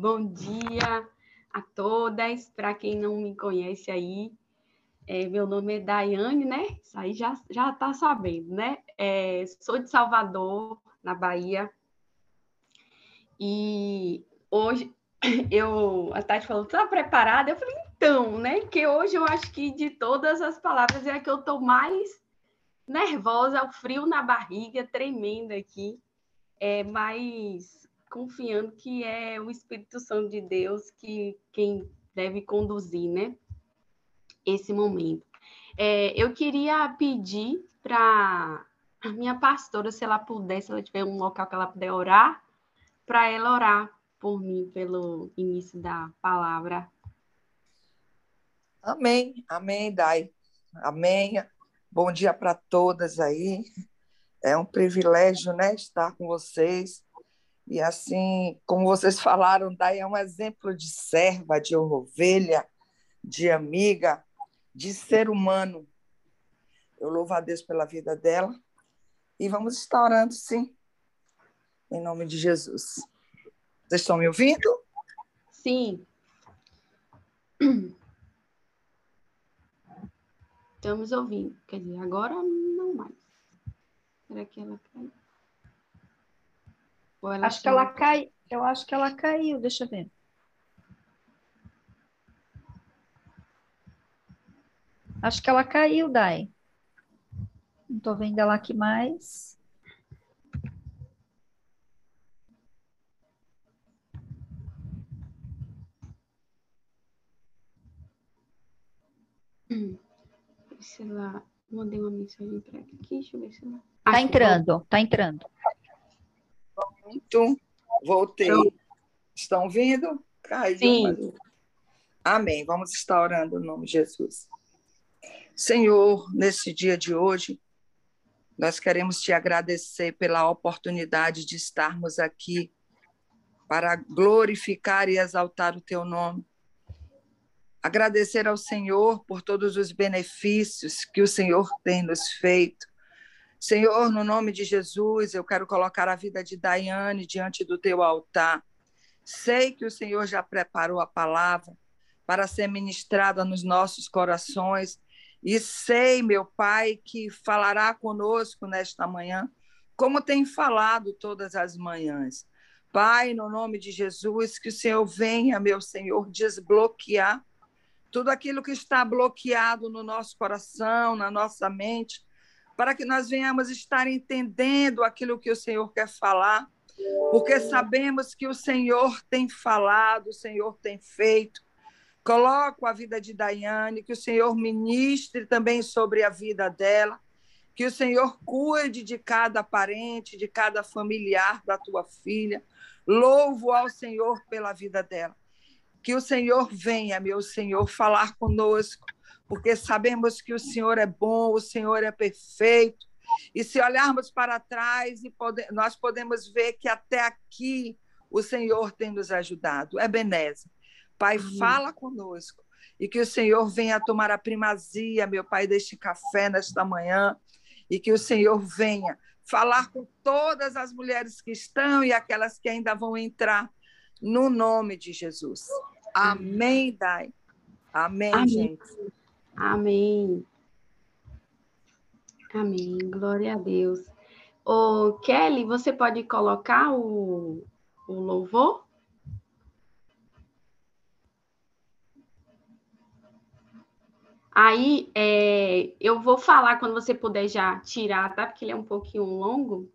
Bom dia a todas. Para quem não me conhece aí, é, meu nome é Daiane, né? Isso aí já já está sabendo, né? É, sou de Salvador, na Bahia. E hoje eu a Tati falou, tá preparada? Eu falei, então, né? Que hoje eu acho que de todas as palavras é a que eu tô mais nervosa, o frio na barriga, tremenda aqui, é, mas confiando que é o Espírito Santo de Deus que quem deve conduzir, né? Esse momento. É, eu queria pedir para a minha pastora, se ela puder, se ela tiver um local que ela puder orar, para ela orar por mim pelo início da palavra. Amém, amém, Dai. Amém. Bom dia para todas aí. É um privilégio, né, estar com vocês. E assim, como vocês falaram, Dai é um exemplo de serva, de ovelha, de amiga, de ser humano. Eu louvo a Deus pela vida dela. E vamos estar orando, sim, em nome de Jesus. Vocês estão me ouvindo? Sim. Estamos ouvindo. Quer dizer, agora não mais. Será que ela caiu? Ela acho que ela cai. Eu acho que ela caiu. Deixa eu ver. Acho que ela caiu, Dai. Não estou vendo ela aqui mais. Hum. Se ela mandei uma mensagem para aqui, deixa eu ver se ela. Tá entrando, tá entrando. Pronto, voltei. Estão vindo? Caiu. Sim. Amém. Vamos estar orando no nome de Jesus. Senhor, nesse dia de hoje, nós queremos te agradecer pela oportunidade de estarmos aqui para glorificar e exaltar o teu nome agradecer ao Senhor por todos os benefícios que o Senhor tem nos feito. Senhor, no nome de Jesus, eu quero colocar a vida de Daiane diante do teu altar. Sei que o Senhor já preparou a palavra para ser ministrada nos nossos corações e sei, meu Pai, que falará conosco nesta manhã, como tem falado todas as manhãs. Pai, no nome de Jesus, que o Senhor venha, meu Senhor, desbloquear tudo aquilo que está bloqueado no nosso coração, na nossa mente, para que nós venhamos estar entendendo aquilo que o Senhor quer falar, porque sabemos que o Senhor tem falado, o Senhor tem feito. Coloco a vida de Daiane, que o Senhor ministre também sobre a vida dela, que o Senhor cuide de cada parente, de cada familiar da tua filha. Louvo ao Senhor pela vida dela. Que o Senhor venha, meu Senhor, falar conosco, porque sabemos que o Senhor é bom, o Senhor é perfeito. E se olharmos para trás, nós podemos ver que até aqui o Senhor tem nos ajudado. É benese. Pai, fala conosco. E que o Senhor venha tomar a primazia, meu Pai, deste café nesta manhã. E que o Senhor venha falar com todas as mulheres que estão e aquelas que ainda vão entrar, no nome de Jesus. Amém, Dai. Amém, Amém, gente. Amém. Amém. Glória a Deus. Ô, Kelly, você pode colocar o, o louvor? Aí, é, eu vou falar quando você puder já tirar, tá? Porque ele é um pouquinho longo.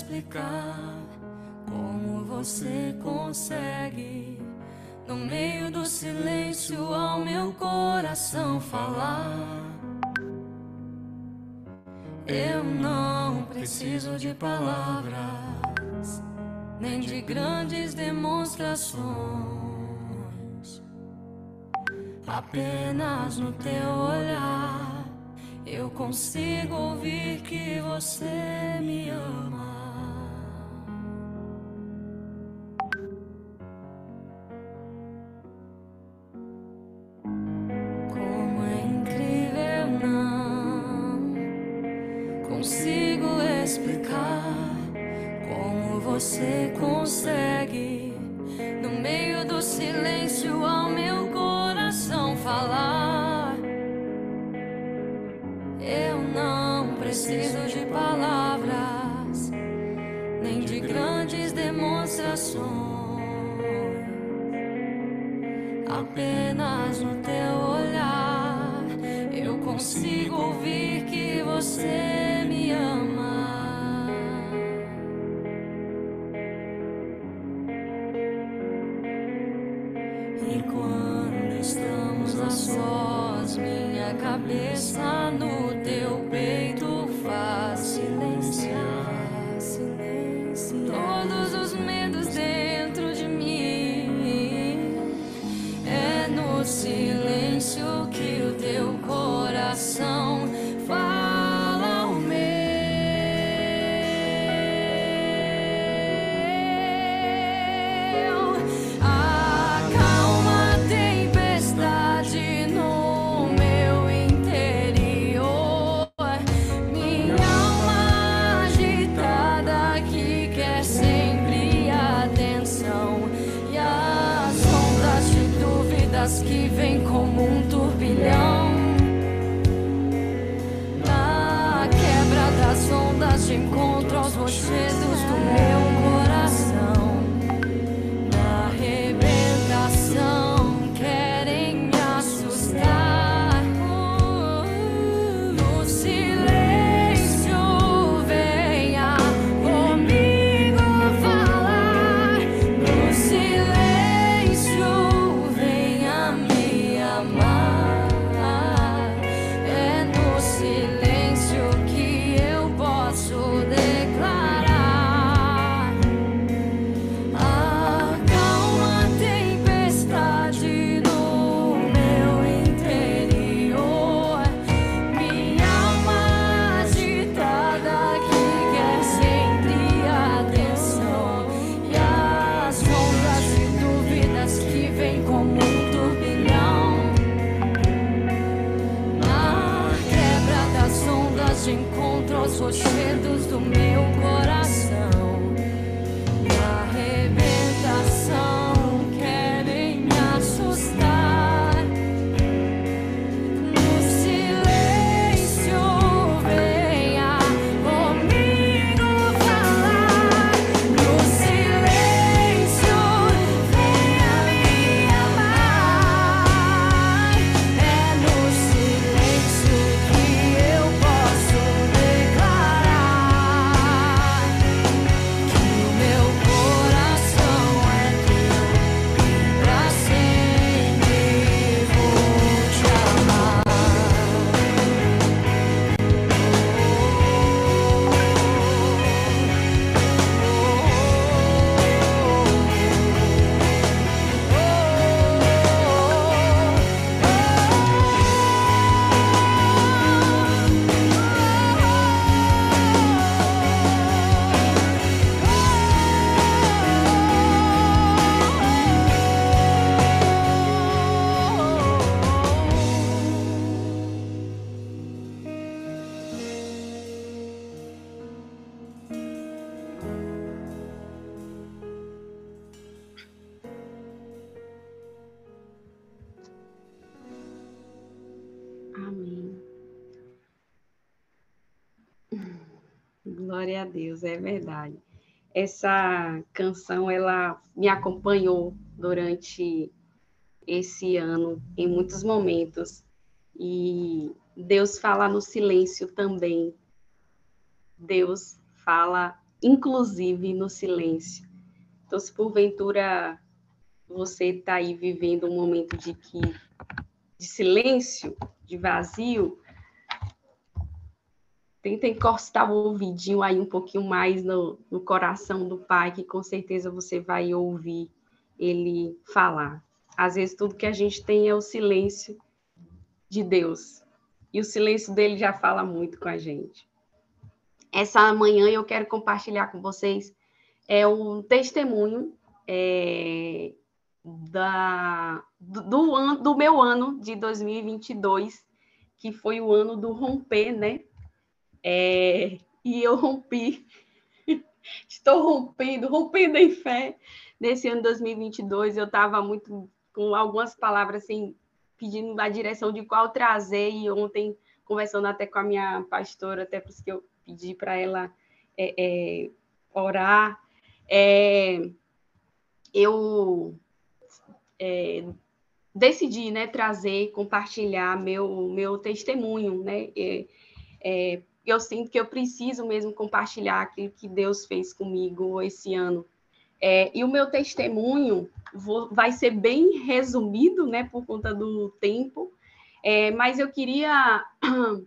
explicar como você consegue, no meio do silêncio, ao meu coração falar. Eu não preciso de palavras, nem de grandes demonstrações. Apenas no teu olhar eu consigo ouvir que você me ama. rochedos do meu Deus, é verdade. Essa canção ela me acompanhou durante esse ano em muitos momentos e Deus fala no silêncio também. Deus fala inclusive no silêncio. Então, se porventura você está aí vivendo um momento de que de silêncio, de vazio, tenta encostar o ouvidinho aí um pouquinho mais no, no coração do pai, que com certeza você vai ouvir ele falar. Às vezes tudo que a gente tem é o silêncio de Deus. E o silêncio dele já fala muito com a gente. Essa manhã eu quero compartilhar com vocês é um testemunho é, da, do, do, do meu ano de 2022, que foi o ano do romper, né? É, e eu rompi, estou rompendo, rompendo em fé. Nesse ano de 2022, eu estava muito com algumas palavras assim, pedindo a direção de qual trazer, e ontem, conversando até com a minha pastora, até por isso que eu pedi para ela é, é, orar, é, eu é, decidi né, trazer, compartilhar meu, meu testemunho, né? É, eu sinto que eu preciso mesmo compartilhar aquilo que Deus fez comigo esse ano. É, e o meu testemunho vou, vai ser bem resumido, né, por conta do tempo, é, mas eu queria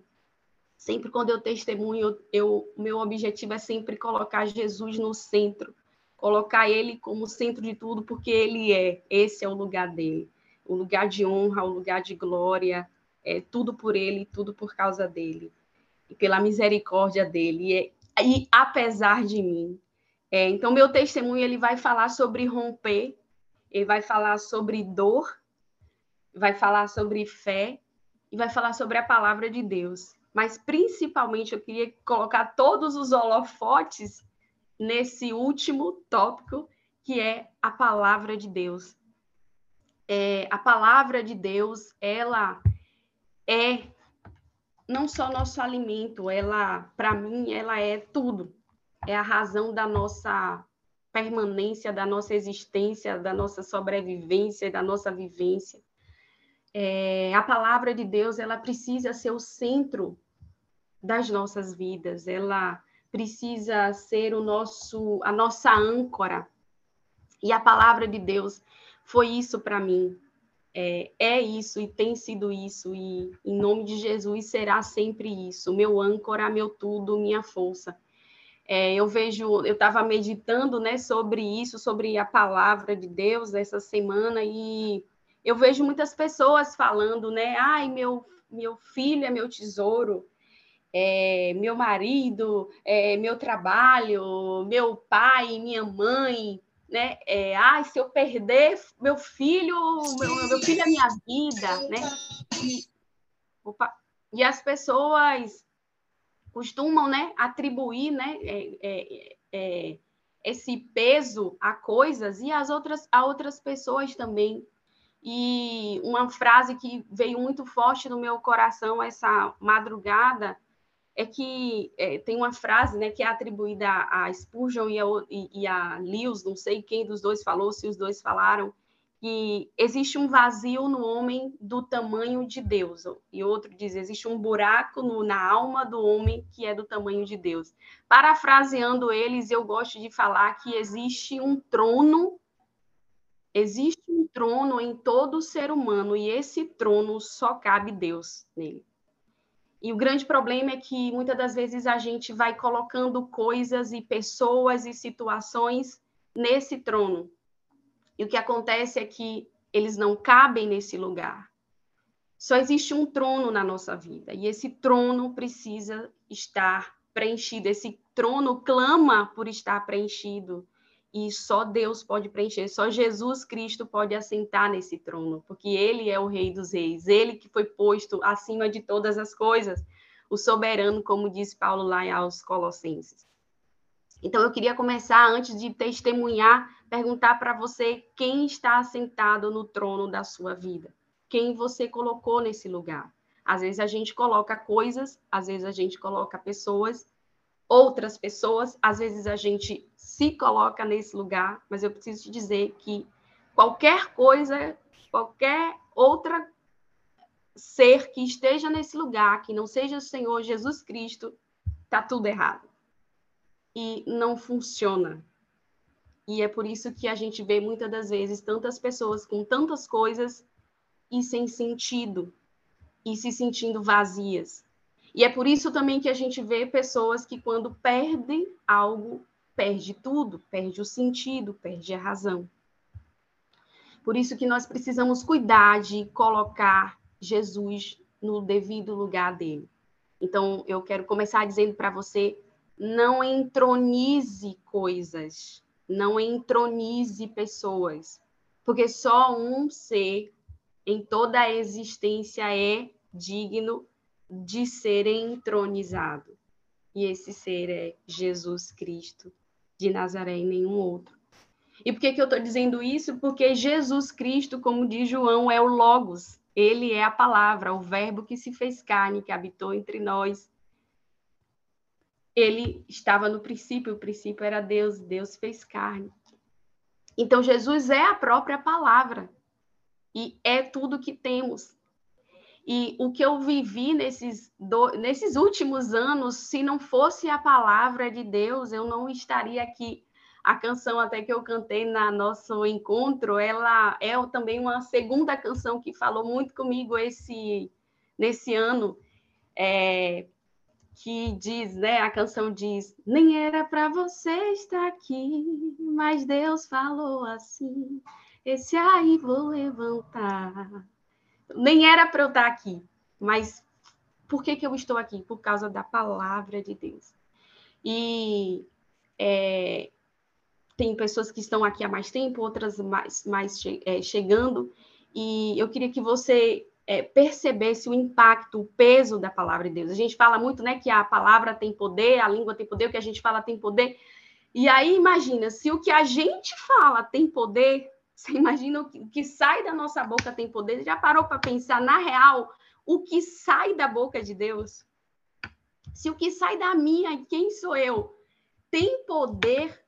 sempre quando eu testemunho, eu, meu objetivo é sempre colocar Jesus no centro, colocar ele como centro de tudo, porque ele é, esse é o lugar dele, o lugar de honra, o lugar de glória, é tudo por ele, tudo por causa dele, e pela misericórdia dele, e, e apesar de mim. É, então, meu testemunho ele vai falar sobre romper, ele vai falar sobre dor, vai falar sobre fé e vai falar sobre a palavra de Deus. Mas principalmente eu queria colocar todos os holofotes nesse último tópico, que é a palavra de Deus. É, a palavra de Deus, ela é não só nosso alimento, ela, para mim, ela é tudo. É a razão da nossa permanência, da nossa existência, da nossa sobrevivência, da nossa vivência. É, a palavra de Deus, ela precisa ser o centro das nossas vidas. Ela precisa ser o nosso a nossa âncora. E a palavra de Deus foi isso para mim. É, é, isso e tem sido isso, e em nome de Jesus será sempre isso. Meu âncora, meu tudo, minha força. É, eu vejo, eu estava meditando né, sobre isso, sobre a palavra de Deus essa semana, e eu vejo muitas pessoas falando, né? Ai, meu, meu filho é meu tesouro, é, meu marido, é, meu trabalho, meu pai, minha mãe, né? É, ah, se eu perder meu filho, meu, meu filho é minha vida, né? E, opa, e as pessoas costumam, né, atribuir, né, é, é, é, esse peso a coisas e as outras a outras pessoas também. E uma frase que veio muito forte no meu coração essa madrugada é que é, tem uma frase né, que é atribuída a, Spurgeon e a, e, a Lewis, não sei quem dos dois falou, se os dois falaram, que existe um vazio no homem do tamanho de Deus. E outro diz, existe um buraco no, na alma do homem que é do tamanho de Deus. Parafraseando eles, eu gosto de falar que existe um trono, existe um trono em todo ser humano, e esse trono só cabe Deus nele. E o grande problema é que muitas das vezes a gente vai colocando coisas e pessoas e situações nesse trono. E o que acontece é que eles não cabem nesse lugar. Só existe um trono na nossa vida e esse trono precisa estar preenchido. Esse trono clama por estar preenchido e só Deus pode preencher, só Jesus Cristo pode assentar nesse trono, porque ele é o Rei dos Reis, ele que foi posto acima de todas as coisas, o soberano, como diz Paulo lá aos Colossenses. Então eu queria começar antes de testemunhar, perguntar para você quem está assentado no trono da sua vida, quem você colocou nesse lugar. Às vezes a gente coloca coisas, às vezes a gente coloca pessoas, outras pessoas, às vezes a gente se coloca nesse lugar, mas eu preciso te dizer que qualquer coisa, qualquer outra ser que esteja nesse lugar, que não seja o Senhor Jesus Cristo, tá tudo errado. E não funciona. E é por isso que a gente vê muitas das vezes tantas pessoas com tantas coisas e sem sentido, e se sentindo vazias. E é por isso também que a gente vê pessoas que, quando perdem algo, perde tudo, perde o sentido, perde a razão. Por isso que nós precisamos cuidar de colocar Jesus no devido lugar dele. Então, eu quero começar dizendo para você: não entronize coisas, não entronize pessoas, porque só um ser em toda a existência é digno de ser entronizado. E esse ser é Jesus Cristo de Nazaré e nenhum outro. E por que, que eu estou dizendo isso? Porque Jesus Cristo, como diz João, é o Logos. Ele é a palavra, o verbo que se fez carne, que habitou entre nós. Ele estava no princípio, o princípio era Deus, Deus fez carne. Então, Jesus é a própria palavra e é tudo que temos. E o que eu vivi nesses, do, nesses últimos anos, se não fosse a palavra de Deus, eu não estaria aqui. A canção até que eu cantei na nosso encontro, ela é também uma segunda canção que falou muito comigo esse nesse ano, é, que diz, né? A canção diz: nem era para você estar aqui, mas Deus falou assim. Esse aí vou levantar nem era para eu estar aqui, mas por que, que eu estou aqui? Por causa da palavra de Deus. E é, tem pessoas que estão aqui há mais tempo, outras mais, mais che é, chegando, e eu queria que você é, percebesse o impacto, o peso da palavra de Deus. A gente fala muito né, que a palavra tem poder, a língua tem poder, o que a gente fala tem poder. E aí, imagina, se o que a gente fala tem poder, você imagina o que, o que sai da nossa boca tem poder? Já parou para pensar, na real, o que sai da boca de Deus? Se o que sai da minha, quem sou eu, tem poder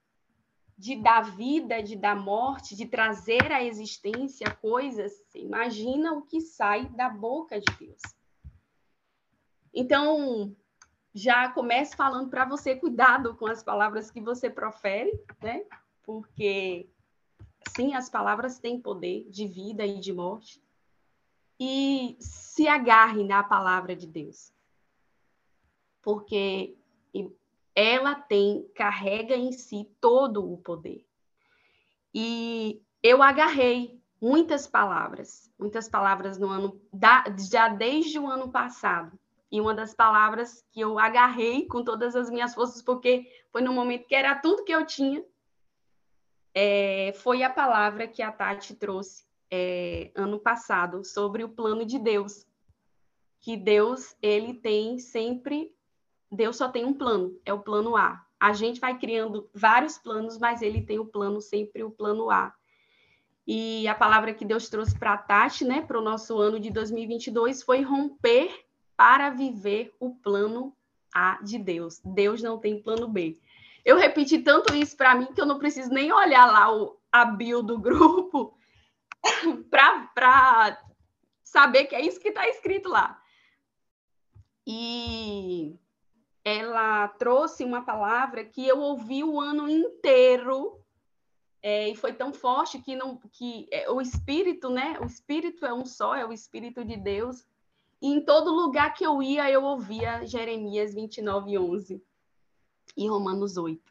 de dar vida, de dar morte, de trazer à existência coisas, você imagina o que sai da boca de Deus. Então, já comece falando para você cuidado com as palavras que você profere, né? Porque Sim, as palavras têm poder de vida e de morte. E se agarre na palavra de Deus. Porque ela tem, carrega em si todo o poder. E eu agarrei muitas palavras, muitas palavras no ano, já desde o ano passado. E uma das palavras que eu agarrei com todas as minhas forças, porque foi no momento que era tudo que eu tinha, é, foi a palavra que a Tati trouxe é, ano passado sobre o plano de Deus. Que Deus, ele tem sempre. Deus só tem um plano, é o plano A. A gente vai criando vários planos, mas ele tem o plano, sempre o plano A. E a palavra que Deus trouxe para a Tati, né, para o nosso ano de 2022, foi romper para viver o plano A de Deus. Deus não tem plano B. Eu repeti tanto isso para mim que eu não preciso nem olhar lá o, a bio do grupo para saber que é isso que está escrito lá. E ela trouxe uma palavra que eu ouvi o ano inteiro é, e foi tão forte que não que é, o espírito, né? O espírito é um só, é o espírito de Deus. E em todo lugar que eu ia, eu ouvia Jeremias 29, 11 e Romanos 8.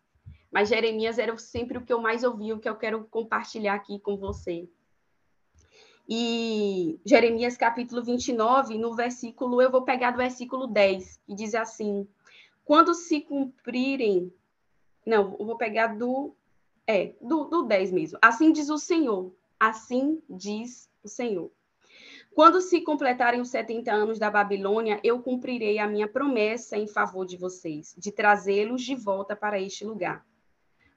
Mas Jeremias era sempre o que eu mais ouvia, o que eu quero compartilhar aqui com você. E Jeremias capítulo 29, no versículo, eu vou pegar do versículo 10, que diz assim: Quando se cumprirem. Não, eu vou pegar do. É, do, do 10 mesmo. Assim diz o Senhor. Assim diz o Senhor. Quando se completarem os 70 anos da Babilônia, eu cumprirei a minha promessa em favor de vocês, de trazê-los de volta para este lugar.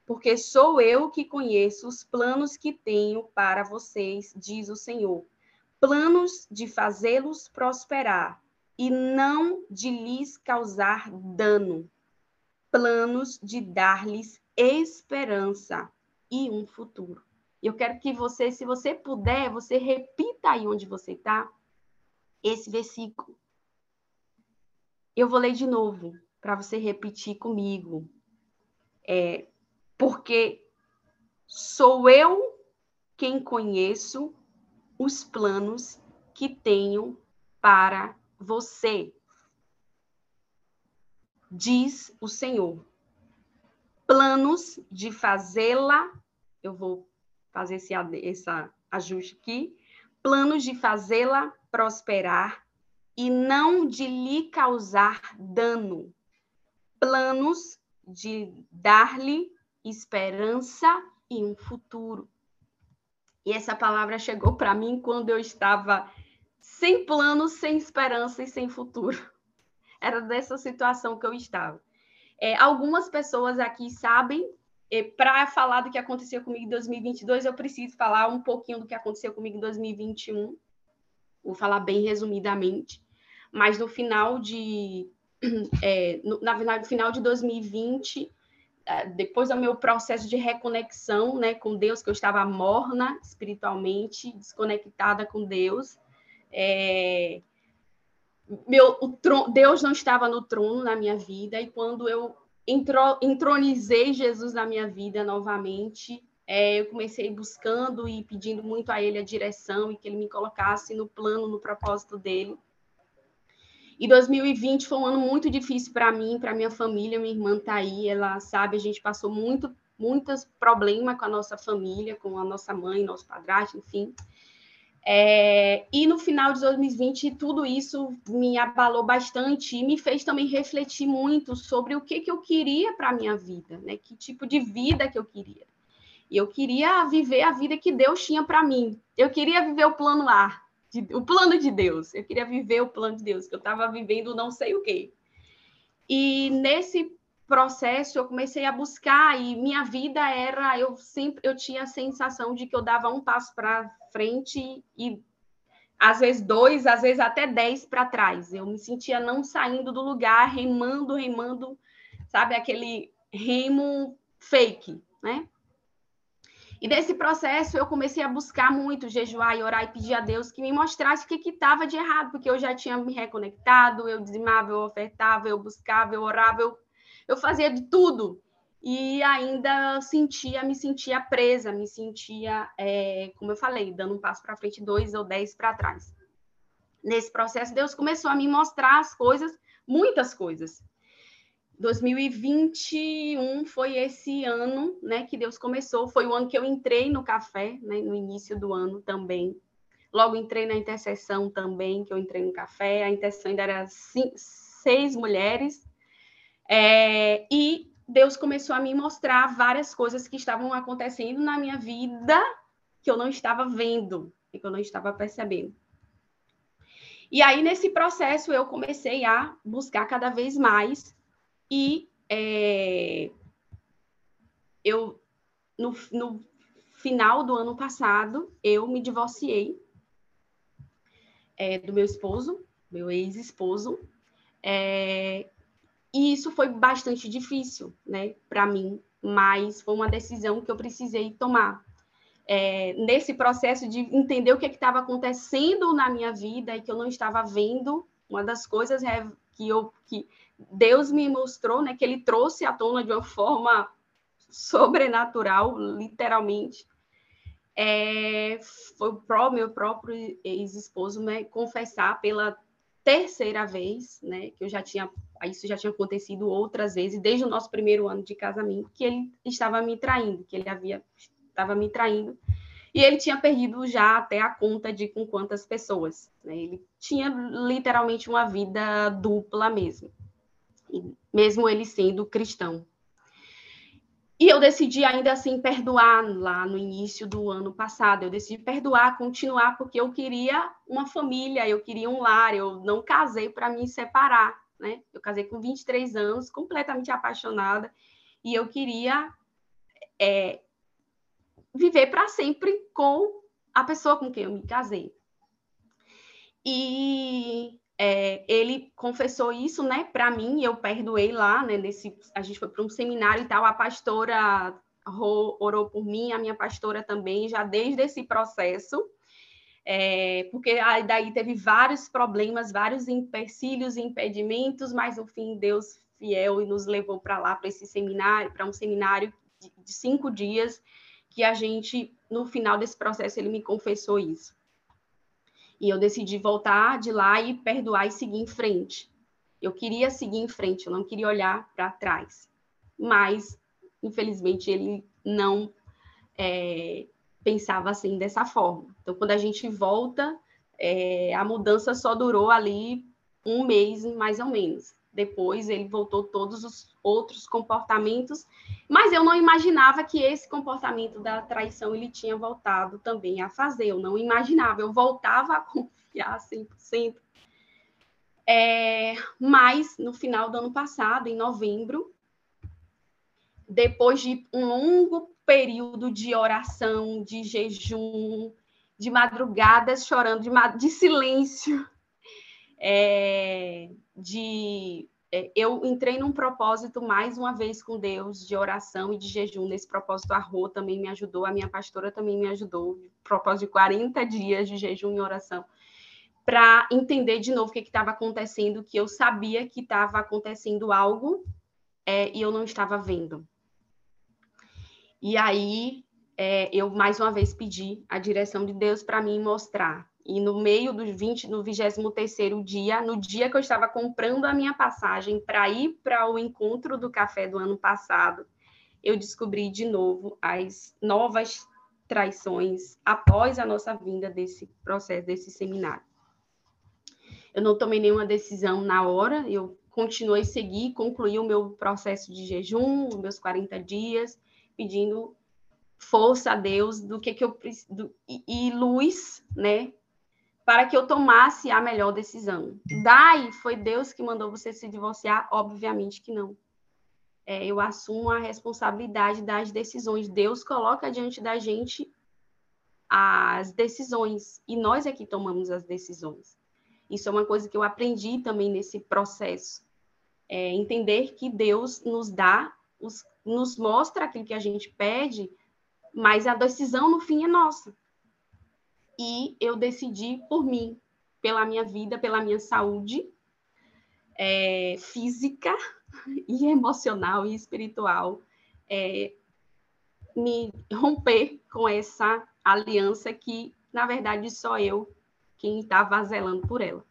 Porque sou eu que conheço os planos que tenho para vocês, diz o Senhor. Planos de fazê-los prosperar e não de lhes causar dano. Planos de dar-lhes esperança e um futuro. Eu quero que você, se você puder, você repita aí onde você está esse versículo. Eu vou ler de novo para você repetir comigo. É, porque sou eu quem conheço os planos que tenho para você, diz o Senhor. Planos de fazê-la, eu vou fazer esse, ajuste aqui, planos de fazê-la prosperar e não de lhe causar dano, planos de dar-lhe esperança e um futuro. E essa palavra chegou para mim quando eu estava sem planos, sem esperança e sem futuro. Era dessa situação que eu estava. É, algumas pessoas aqui sabem, para falar do que aconteceu comigo em 2022, eu preciso falar um pouquinho do que aconteceu comigo em 2021. Vou falar bem resumidamente. Mas no final de. É, no, na verdade, no final de 2020, é, depois do meu processo de reconexão né, com Deus, que eu estava morna espiritualmente, desconectada com Deus, é, meu, tron, Deus não estava no trono na minha vida, e quando eu entro, entronizei Jesus na minha vida novamente, é, eu comecei buscando e pedindo muito a Ele a direção e que Ele me colocasse no plano, no propósito dele. E 2020 foi um ano muito difícil para mim, para minha família. Minha irmã está aí, ela sabe, a gente passou muito, muitos problemas com a nossa família, com a nossa mãe, nosso padrasto, enfim. É, e no final de 2020, tudo isso me abalou bastante e me fez também refletir muito sobre o que, que eu queria para a minha vida, né? que tipo de vida que eu queria. E eu queria viver a vida que Deus tinha para mim. Eu queria viver o plano A, de, o plano de Deus. Eu queria viver o plano de Deus, que eu estava vivendo não sei o quê. E nesse processo eu comecei a buscar e minha vida era eu sempre eu tinha a sensação de que eu dava um passo para frente e às vezes dois, às vezes até dez para trás. Eu me sentia não saindo do lugar, remando, remando, sabe aquele remo fake, né? E nesse processo eu comecei a buscar muito, jejuar e orar e pedir a Deus que me mostrasse o que estava de errado, porque eu já tinha me reconectado, eu dizimava, eu ofertava, eu buscava, eu orava, eu eu fazia de tudo e ainda sentia, me sentia presa, me sentia, é, como eu falei, dando um passo para frente, dois ou dez para trás. Nesse processo, Deus começou a me mostrar as coisas, muitas coisas. 2021 foi esse ano, né, que Deus começou, foi o ano que eu entrei no café, né, no início do ano também. Logo entrei na intercessão também, que eu entrei no café, a intercessão ainda era cinco, seis mulheres, é, e Deus começou a me mostrar várias coisas que estavam acontecendo na minha vida que eu não estava vendo e que eu não estava percebendo. E aí, nesse processo, eu comecei a buscar cada vez mais e é, eu, no, no final do ano passado, eu me divorciei é, do meu esposo, meu ex-esposo, é, e isso foi bastante difícil, né, para mim, mas foi uma decisão que eu precisei tomar. É, nesse processo de entender o que é estava acontecendo na minha vida e que eu não estava vendo, uma das coisas é que, eu, que Deus me mostrou, né, que Ele trouxe à tona de uma forma sobrenatural, literalmente, é, foi o meu próprio ex-esposo né, confessar pela terceira vez, né, que eu já tinha, isso já tinha acontecido outras vezes, desde o nosso primeiro ano de casamento, que ele estava me traindo, que ele havia, estava me traindo, e ele tinha perdido já até a conta de com quantas pessoas, né, ele tinha literalmente uma vida dupla mesmo, mesmo ele sendo cristão, e eu decidi ainda assim perdoar lá no início do ano passado. Eu decidi perdoar, continuar, porque eu queria uma família, eu queria um lar. Eu não casei para me separar, né? Eu casei com 23 anos, completamente apaixonada, e eu queria é, viver para sempre com a pessoa com quem eu me casei. E é, ele confessou isso, né, para mim, eu perdoei lá, né, nesse, a gente foi para um seminário e tal, a pastora orou por mim, a minha pastora também, já desde esse processo, é, porque aí daí teve vários problemas, vários empecilhos e impedimentos, mas no fim Deus fiel e nos levou para lá, para esse seminário, para um seminário de, de cinco dias, que a gente, no final desse processo, ele me confessou isso. E eu decidi voltar de lá e perdoar e seguir em frente. Eu queria seguir em frente, eu não queria olhar para trás. Mas, infelizmente, ele não é, pensava assim, dessa forma. Então, quando a gente volta, é, a mudança só durou ali um mês, mais ou menos. Depois ele voltou todos os outros comportamentos, mas eu não imaginava que esse comportamento da traição ele tinha voltado também a fazer. Eu não imaginava, eu voltava a confiar 100%. É, mas no final do ano passado, em novembro, depois de um longo período de oração, de jejum, de madrugadas chorando, de, de silêncio, é, de é, eu entrei num propósito mais uma vez com Deus de oração e de jejum. Nesse propósito, a Rô também me ajudou, a minha pastora também me ajudou. Propósito de 40 dias de jejum e oração, para entender de novo o que estava acontecendo, que eu sabia que estava acontecendo algo é, e eu não estava vendo. E aí é, eu mais uma vez pedi a direção de Deus para mim mostrar. E no meio do 20, no 23 dia, no dia que eu estava comprando a minha passagem para ir para o encontro do café do ano passado, eu descobri de novo as novas traições após a nossa vinda desse processo, desse seminário. Eu não tomei nenhuma decisão na hora, eu continuei seguir, concluí o meu processo de jejum, os meus 40 dias, pedindo força a Deus do que, que eu e, e luz, né, para que eu tomasse a melhor decisão. Dai, foi Deus que mandou você se divorciar? Obviamente que não. É, eu assumo a responsabilidade das decisões. Deus coloca diante da gente as decisões e nós é que tomamos as decisões. Isso é uma coisa que eu aprendi também nesse processo. É entender que Deus nos dá, os, nos mostra aquilo que a gente pede, mas a decisão no fim é nossa. E eu decidi por mim, pela minha vida, pela minha saúde é, física e emocional e espiritual, é, me romper com essa aliança que, na verdade, só eu quem estava zelando por ela.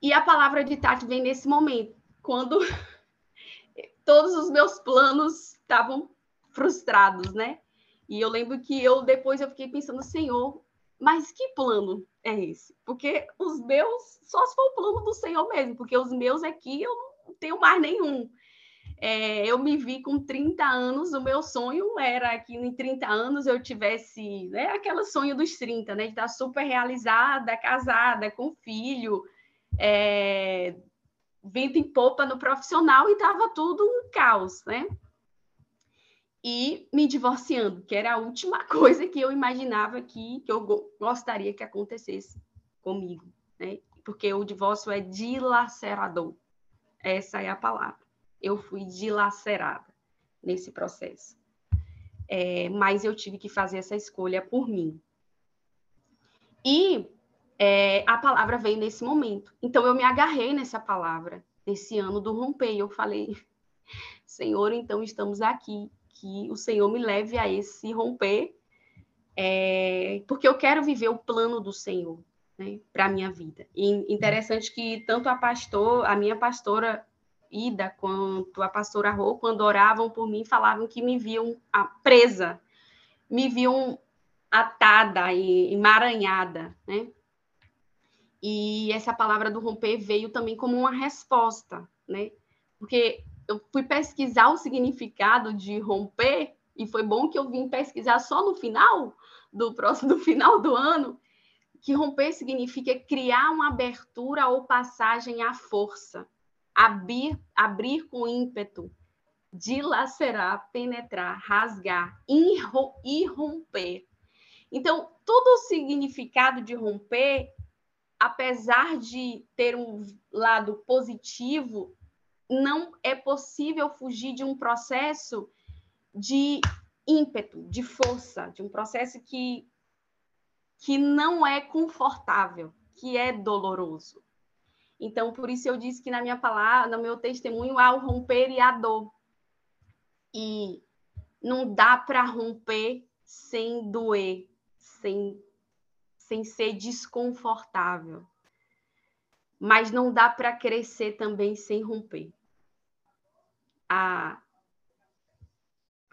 E a palavra de Tati vem nesse momento, quando todos os meus planos estavam frustrados, né? E eu lembro que eu depois eu fiquei pensando, Senhor, mas que plano é esse? Porque os meus, só se for o plano do Senhor mesmo, porque os meus aqui eu não tenho mais nenhum. É, eu me vi com 30 anos, o meu sonho era que em 30 anos eu tivesse, né, aquele sonho dos 30, né, de estar super realizada, casada, com filho, é, vento em popa no profissional e estava tudo um caos, né? E me divorciando, que era a última coisa que eu imaginava que, que eu gostaria que acontecesse comigo, né? Porque o divórcio é dilacerador. Essa é a palavra. Eu fui dilacerada nesse processo. É, mas eu tive que fazer essa escolha por mim. E é, a palavra veio nesse momento. Então eu me agarrei nessa palavra, nesse ano do romper. Eu falei, Senhor, então estamos aqui que o Senhor me leve a esse romper, é, porque eu quero viver o plano do Senhor né, para a minha vida. E interessante que tanto a pastor, a minha pastora Ida, quanto a pastora Rô, quando oravam por mim, falavam que me viam presa, me viam atada e emaranhada, né? E essa palavra do romper veio também como uma resposta, né? Porque eu fui pesquisar o significado de romper, e foi bom que eu vim pesquisar só no final do próximo final do ano, que romper significa criar uma abertura ou passagem à força, abrir, abrir com ímpeto, dilacerar, penetrar, rasgar, irromper. Então, todo o significado de romper, apesar de ter um lado positivo, não é possível fugir de um processo de ímpeto, de força, de um processo que, que não é confortável, que é doloroso. Então, por isso eu disse que na minha palavra, no meu testemunho, há o romper e a dor. E não dá para romper sem doer, sem, sem ser desconfortável. Mas não dá para crescer também sem romper a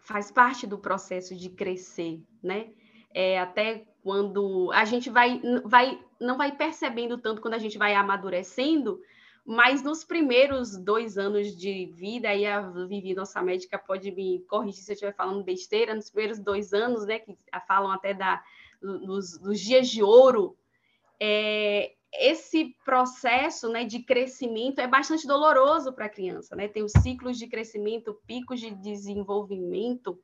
faz parte do processo de crescer, né? É, até quando a gente vai, vai, não vai percebendo tanto quando a gente vai amadurecendo, mas nos primeiros dois anos de vida, aí a Vivi, nossa médica, pode me corrigir se eu estiver falando besteira, nos primeiros dois anos, né, que falam até da, dos, dos dias de ouro, é, esse processo né, de crescimento é bastante doloroso para a criança, né? Tem os ciclos de crescimento, picos de desenvolvimento,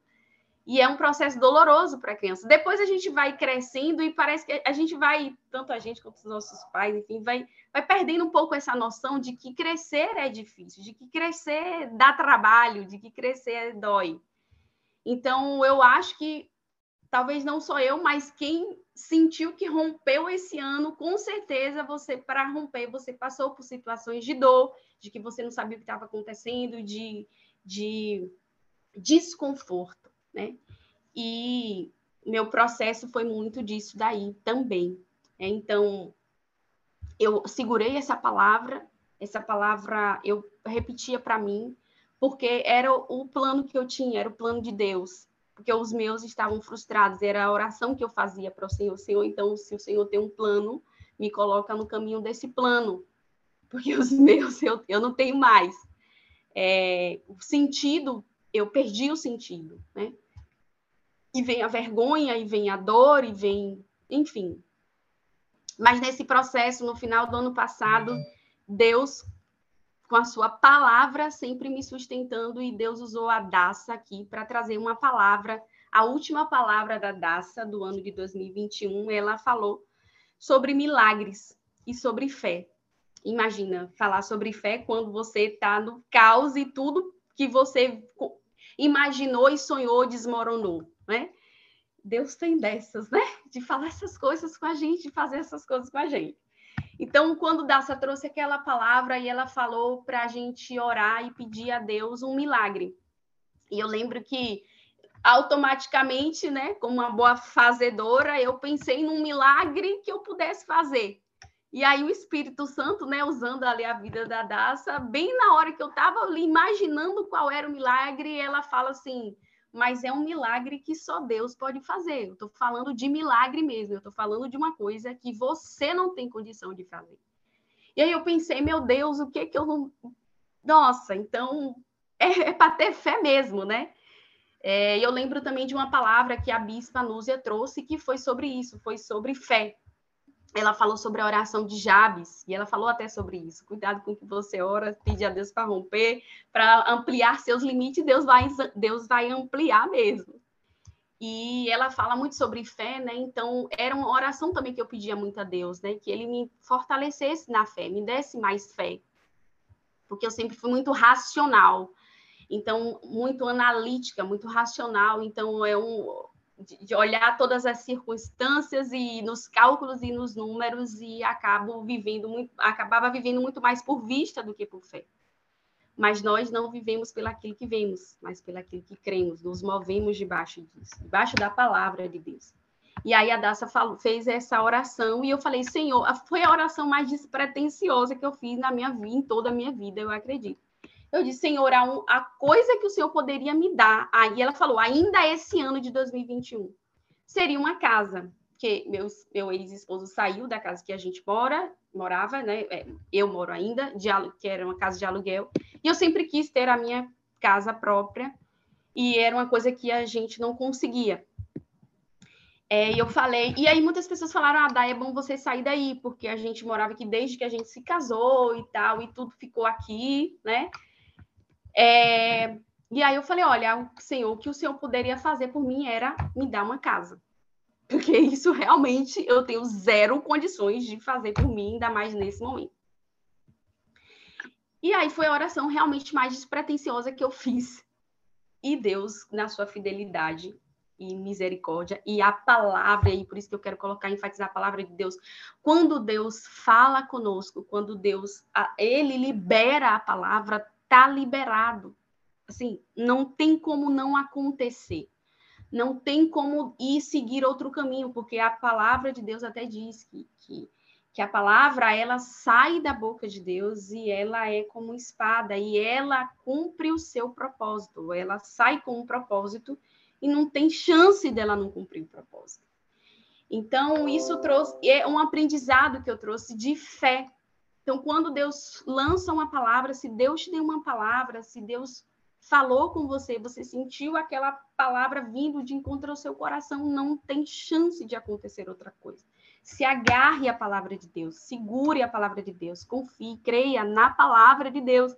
e é um processo doloroso para a criança. Depois a gente vai crescendo e parece que a gente vai, tanto a gente quanto os nossos pais, enfim, vai, vai perdendo um pouco essa noção de que crescer é difícil, de que crescer dá trabalho, de que crescer dói. Então, eu acho que talvez não sou eu, mas quem sentiu que rompeu esse ano, com certeza você, para romper, você passou por situações de dor, de que você não sabia o que estava acontecendo, de, de desconforto, né? E meu processo foi muito disso daí também. Né? Então, eu segurei essa palavra, essa palavra eu repetia para mim, porque era o plano que eu tinha, era o plano de Deus porque os meus estavam frustrados. Era a oração que eu fazia para o Senhor. Senhor, então, se o Senhor tem um plano, me coloca no caminho desse plano, porque os meus eu, eu não tenho mais. É, o sentido, eu perdi o sentido, né? E vem a vergonha, e vem a dor, e vem, enfim. Mas nesse processo, no final do ano passado, Deus com a sua palavra sempre me sustentando, e Deus usou a Daça aqui para trazer uma palavra, a última palavra da Daça do ano de 2021, ela falou sobre milagres e sobre fé. Imagina falar sobre fé quando você está no caos e tudo que você imaginou e sonhou desmoronou, né? Deus tem dessas, né? De falar essas coisas com a gente, de fazer essas coisas com a gente. Então, quando Daça trouxe aquela palavra e ela falou para a gente orar e pedir a Deus um milagre. E eu lembro que automaticamente, né, como uma boa fazedora, eu pensei num milagre que eu pudesse fazer. E aí o Espírito Santo, né, usando ali a vida da Daça, bem na hora que eu estava imaginando qual era o milagre, ela fala assim: mas é um milagre que só Deus pode fazer. Eu estou falando de milagre mesmo, eu estou falando de uma coisa que você não tem condição de fazer. E aí eu pensei, meu Deus, o que que eu não. Nossa, então é, é para ter fé mesmo, né? É, eu lembro também de uma palavra que a bispa Núzia trouxe que foi sobre isso, foi sobre fé ela falou sobre a oração de Jabes, e ela falou até sobre isso. Cuidado com o que você ora, pedir a Deus para romper, para ampliar seus limites, Deus vai, Deus vai ampliar mesmo. E ela fala muito sobre fé, né? Então, era uma oração também que eu pedia muito a Deus, né? Que ele me fortalecesse na fé, me desse mais fé. Porque eu sempre fui muito racional. Então, muito analítica, muito racional. Então, é um, de olhar todas as circunstâncias e nos cálculos e nos números e acabo vivendo muito, acabava vivendo muito mais por vista do que por fé. Mas nós não vivemos pelaquilo que vemos, mas pelaquilo que cremos, nos movemos debaixo disso, debaixo da palavra de Deus. E aí a Daça falou, fez essa oração e eu falei, Senhor, foi a oração mais despretensiosa que eu fiz na minha vida, em toda a minha vida, eu acredito. Eu disse, Senhor, a, coisa que o Senhor poderia me dar. Aí ela falou, ainda esse ano de 2021, seria uma casa. Que meu, meu ex-esposo saiu da casa que a gente mora, morava, né? É, eu moro ainda, de, que era uma casa de aluguel. E eu sempre quis ter a minha casa própria. E era uma coisa que a gente não conseguia. É, eu falei, e aí muitas pessoas falaram, ah, Dai, é bom você sair daí, porque a gente morava aqui desde que a gente se casou e tal, e tudo ficou aqui, né? É, e aí eu falei, olha, Senhor, o que o Senhor poderia fazer por mim era me dar uma casa. Porque isso realmente eu tenho zero condições de fazer por mim, ainda mais nesse momento. E aí foi a oração realmente mais despretensiosa que eu fiz. E Deus, na sua fidelidade e misericórdia, e a palavra, e por isso que eu quero colocar, enfatizar a palavra de Deus. Quando Deus fala conosco, quando Deus, ele libera a palavra, está liberado. Assim, não tem como não acontecer. Não tem como ir seguir outro caminho, porque a palavra de Deus até diz que, que, que a palavra ela sai da boca de Deus e ela é como espada e ela cumpre o seu propósito. Ela sai com um propósito e não tem chance dela não cumprir o propósito. Então, isso trouxe é um aprendizado que eu trouxe de fé. Então, quando Deus lança uma palavra, se Deus te deu uma palavra, se Deus falou com você, você sentiu aquela palavra vindo de encontro ao seu coração, não tem chance de acontecer outra coisa. Se agarre à palavra de Deus, segure a palavra de Deus, confie, creia na palavra de Deus,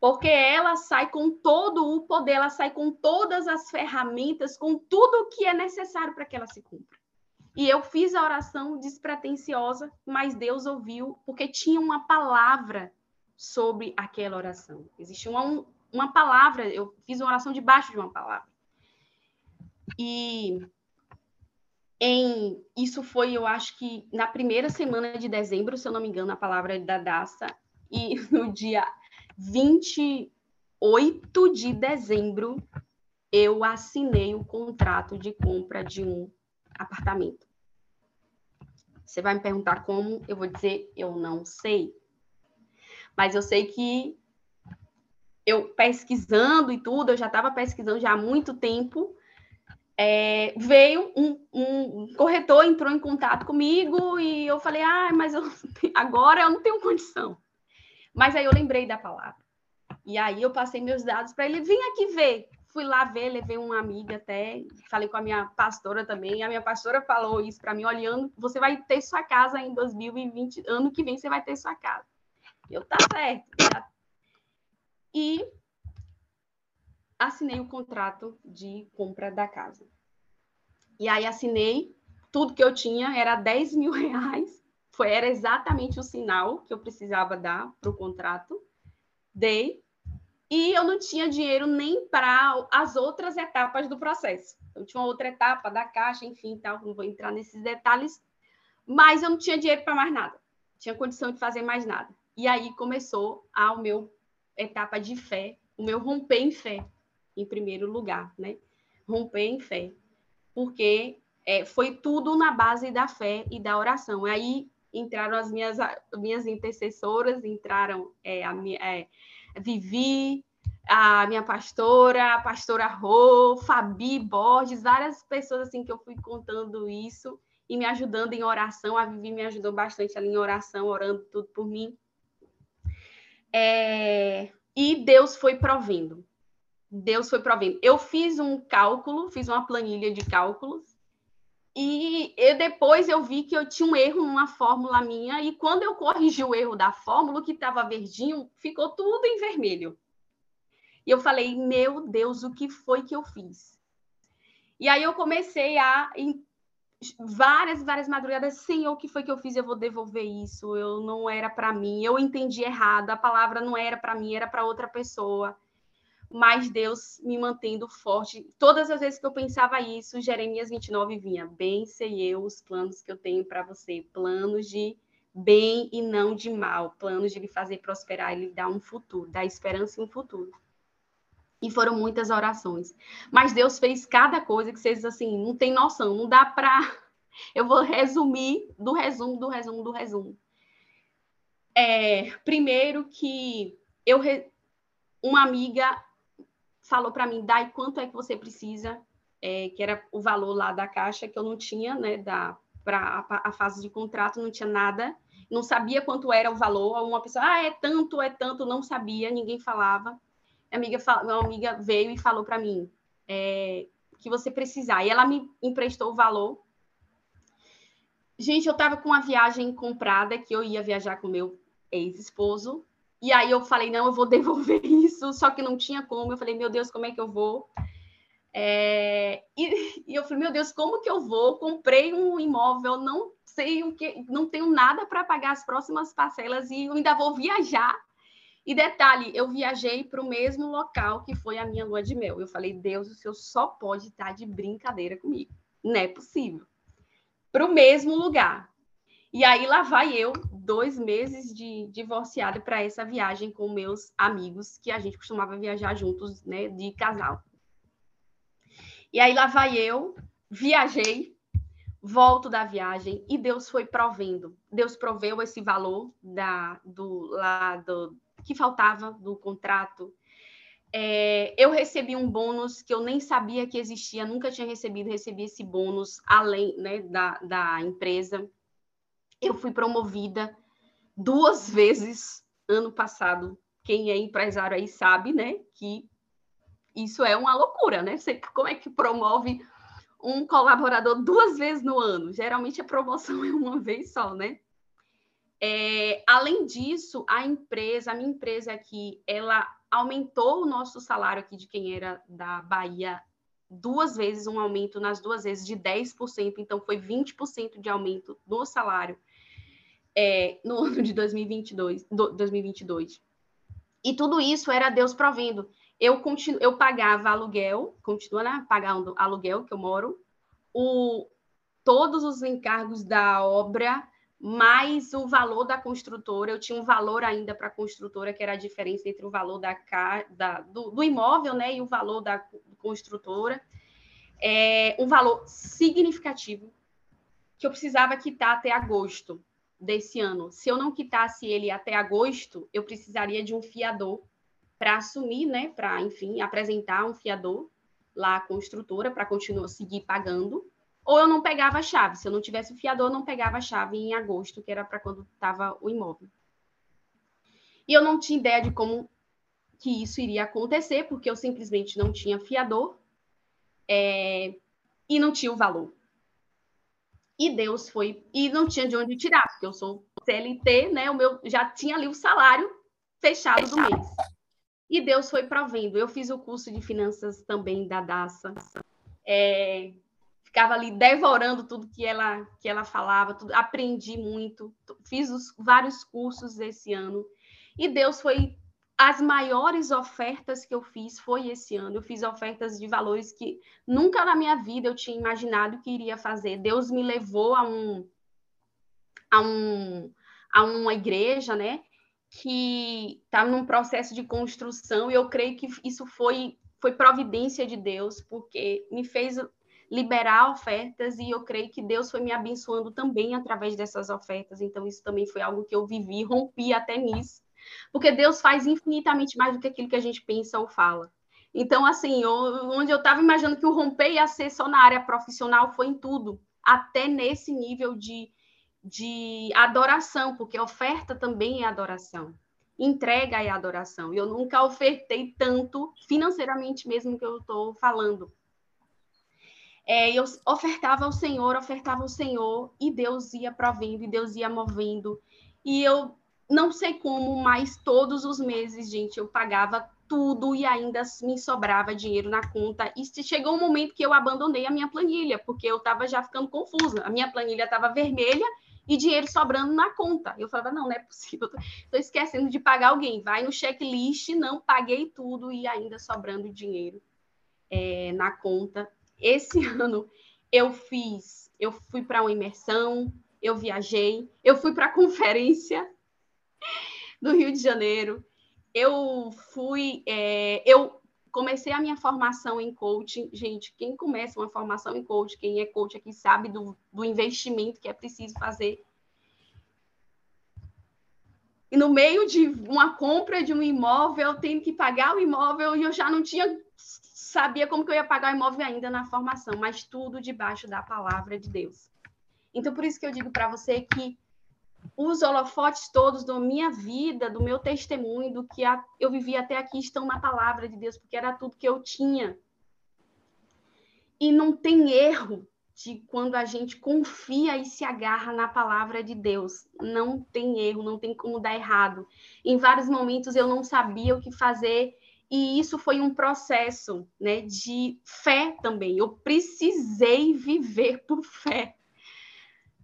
porque ela sai com todo o poder, ela sai com todas as ferramentas, com tudo o que é necessário para que ela se cumpra. E eu fiz a oração despretensiosa, mas Deus ouviu, porque tinha uma palavra sobre aquela oração. Existia uma, uma palavra, eu fiz uma oração debaixo de uma palavra. E em isso foi, eu acho que na primeira semana de dezembro, se eu não me engano, a palavra da Daça, e no dia 28 de dezembro eu assinei o contrato de compra de um apartamento. Você vai me perguntar como, eu vou dizer, eu não sei. Mas eu sei que eu pesquisando e tudo, eu já estava pesquisando já há muito tempo, é, veio um, um, corretor, entrou em contato comigo e eu falei, ah, mas eu, agora eu não tenho condição. Mas aí eu lembrei da palavra. E aí eu passei meus dados para ele, vem aqui ver. Fui lá ver, levei uma amiga até, falei com a minha pastora também. A minha pastora falou isso para mim, olhando, você vai ter sua casa em 2020, ano que vem você vai ter sua casa. Eu, tá certo. Tá. E assinei o contrato de compra da casa. E aí assinei, tudo que eu tinha era 10 mil reais, foi, era exatamente o sinal que eu precisava dar para o contrato. Dei, e eu não tinha dinheiro nem para as outras etapas do processo. Eu tinha uma outra etapa da caixa, enfim, tal, não vou entrar nesses detalhes, mas eu não tinha dinheiro para mais nada, tinha condição de fazer mais nada. E aí começou a o meu etapa de fé, o meu romper em fé em primeiro lugar, né? Romper em fé, porque é, foi tudo na base da fé e da oração. Aí entraram as minhas, minhas intercessoras, entraram é, a minha, é, Vivi, a minha pastora, a pastora Rô, Fabi Borges, várias pessoas assim que eu fui contando isso e me ajudando em oração. A Vivi me ajudou bastante ali em oração, orando tudo por mim. É... E Deus foi provendo. Deus foi provendo. Eu fiz um cálculo, fiz uma planilha de cálculos, e eu, depois eu vi que eu tinha um erro numa fórmula minha, e quando eu corrigi o erro da fórmula, que estava verdinho ficou tudo em vermelho. E eu falei, meu Deus, o que foi que eu fiz? E aí eu comecei a, em várias, várias madrugadas, Senhor, o que foi que eu fiz? Eu vou devolver isso, eu não era para mim, eu entendi errado, a palavra não era para mim, era para outra pessoa mas Deus me mantendo forte. Todas as vezes que eu pensava isso, Jeremias 29 vinha: Bem sei eu os planos que eu tenho para você, planos de bem e não de mal, planos de lhe fazer prosperar e lhe dar um futuro, dar esperança e um futuro. E foram muitas orações. Mas Deus fez cada coisa que vocês, assim, não tem noção, não dá para. Eu vou resumir do resumo, do resumo, do resumo. É, primeiro que eu. Uma amiga falou para mim, Dai, quanto é que você precisa, é, que era o valor lá da caixa, que eu não tinha, né, da, para a, a, fase de contrato, não tinha nada, não sabia quanto era o valor. Uma pessoa, ah, é tanto, é tanto, não sabia, ninguém falava. Minha amiga, uma amiga veio e falou para mim é, que você precisar. E ela me emprestou o valor. Gente, eu estava com uma viagem comprada que eu ia viajar com meu ex-esposo e aí eu falei, não, eu vou devolver isso, só que não tinha como. Eu falei, meu Deus, como é que eu vou? É... E, e, eu falei, meu Deus, como que eu vou? Comprei um imóvel, não sei o que, não tenho nada para pagar as próximas parcelas e ainda vou viajar. E detalhe, eu viajei para o mesmo local que foi a minha lua de mel. Eu falei, Deus, o senhor só pode estar de brincadeira comigo. Não é possível. Para o mesmo lugar. E aí lá vai eu, dois meses de divorciada para essa viagem com meus amigos, que a gente costumava viajar juntos, né, de casal. E aí lá vai eu, viajei, volto da viagem e Deus foi provendo. Deus proveu esse valor da, do lado que faltava do contrato. É, eu recebi um bônus que eu nem sabia que existia, nunca tinha recebido, recebi esse bônus além né, da, da empresa. Eu fui promovida duas vezes ano passado. Quem é empresário aí sabe, né, que isso é uma loucura, né? Você, como é que promove um colaborador duas vezes no ano? Geralmente a promoção é uma vez só, né? É, além disso, a empresa, a minha empresa aqui, ela aumentou o nosso salário aqui de quem era da Bahia duas vezes, um aumento nas duas vezes de 10%, então foi 20% de aumento no salário é, no ano de 2022, do, 2022. E tudo isso era Deus provendo. Eu, continuo, eu pagava aluguel, continuo né, pagando aluguel que eu moro, o, todos os encargos da obra, mais o valor da construtora. Eu tinha um valor ainda para a construtora, que era a diferença entre o valor da, da do, do, imóvel né, e o valor da construtora. É, um valor significativo que eu precisava quitar até agosto desse ano. Se eu não quitasse ele até agosto, eu precisaria de um fiador para assumir, né, para, enfim, apresentar um fiador lá à construtora para continuar seguir pagando, ou eu não pegava a chave. Se eu não tivesse o fiador, eu não pegava a chave em agosto, que era para quando estava o imóvel. E eu não tinha ideia de como que isso iria acontecer, porque eu simplesmente não tinha fiador é, e não tinha o valor. E Deus foi e não tinha de onde tirar, porque eu sou CLT, né? O meu já tinha ali o salário fechado, fechado. do mês. E Deus foi provendo. Eu fiz o curso de finanças também da Daça. É, ficava ali devorando tudo que ela que ela falava, tudo, aprendi muito, fiz os, vários cursos esse ano. E Deus foi as maiores ofertas que eu fiz foi esse ano. Eu fiz ofertas de valores que nunca na minha vida eu tinha imaginado que iria fazer. Deus me levou a um a um a uma igreja, né? que está num processo de construção e eu creio que isso foi foi providência de Deus porque me fez liberar ofertas e eu creio que Deus foi me abençoando também através dessas ofertas. Então isso também foi algo que eu vivi, rompi até nisso, porque Deus faz infinitamente mais do que aquilo que a gente pensa ou fala. Então assim, onde eu estava imaginando que o romper ia ser só na área profissional foi em tudo, até nesse nível de de adoração, porque oferta também é adoração. Entrega é adoração. Eu nunca ofertei tanto financeiramente mesmo que eu estou falando. É, eu ofertava ao Senhor, ofertava ao Senhor, e Deus ia provendo, e Deus ia movendo. E eu não sei como, mas todos os meses, gente, eu pagava tudo e ainda me sobrava dinheiro na conta. E chegou um momento que eu abandonei a minha planilha, porque eu estava já ficando confusa. A minha planilha estava vermelha e dinheiro sobrando na conta. Eu falava, não, não é possível, estou esquecendo de pagar alguém. Vai no checklist, não paguei tudo e ainda sobrando dinheiro é, na conta. Esse ano eu fiz, eu fui para uma imersão, eu viajei, eu fui para a conferência do Rio de Janeiro, eu fui, é, eu comecei a minha formação em coaching. Gente, quem começa uma formação em coaching, quem é coach aqui sabe do, do investimento que é preciso fazer. E no meio de uma compra de um imóvel, eu tenho que pagar o imóvel e eu já não tinha sabia como que eu ia pagar o imóvel ainda na formação, mas tudo debaixo da palavra de Deus. Então por isso que eu digo para você que os holofotes todos da minha vida, do meu testemunho, do que eu vivi até aqui, estão na palavra de Deus, porque era tudo que eu tinha. E não tem erro de quando a gente confia e se agarra na palavra de Deus. Não tem erro, não tem como dar errado. Em vários momentos eu não sabia o que fazer, e isso foi um processo né, de fé também. Eu precisei viver por fé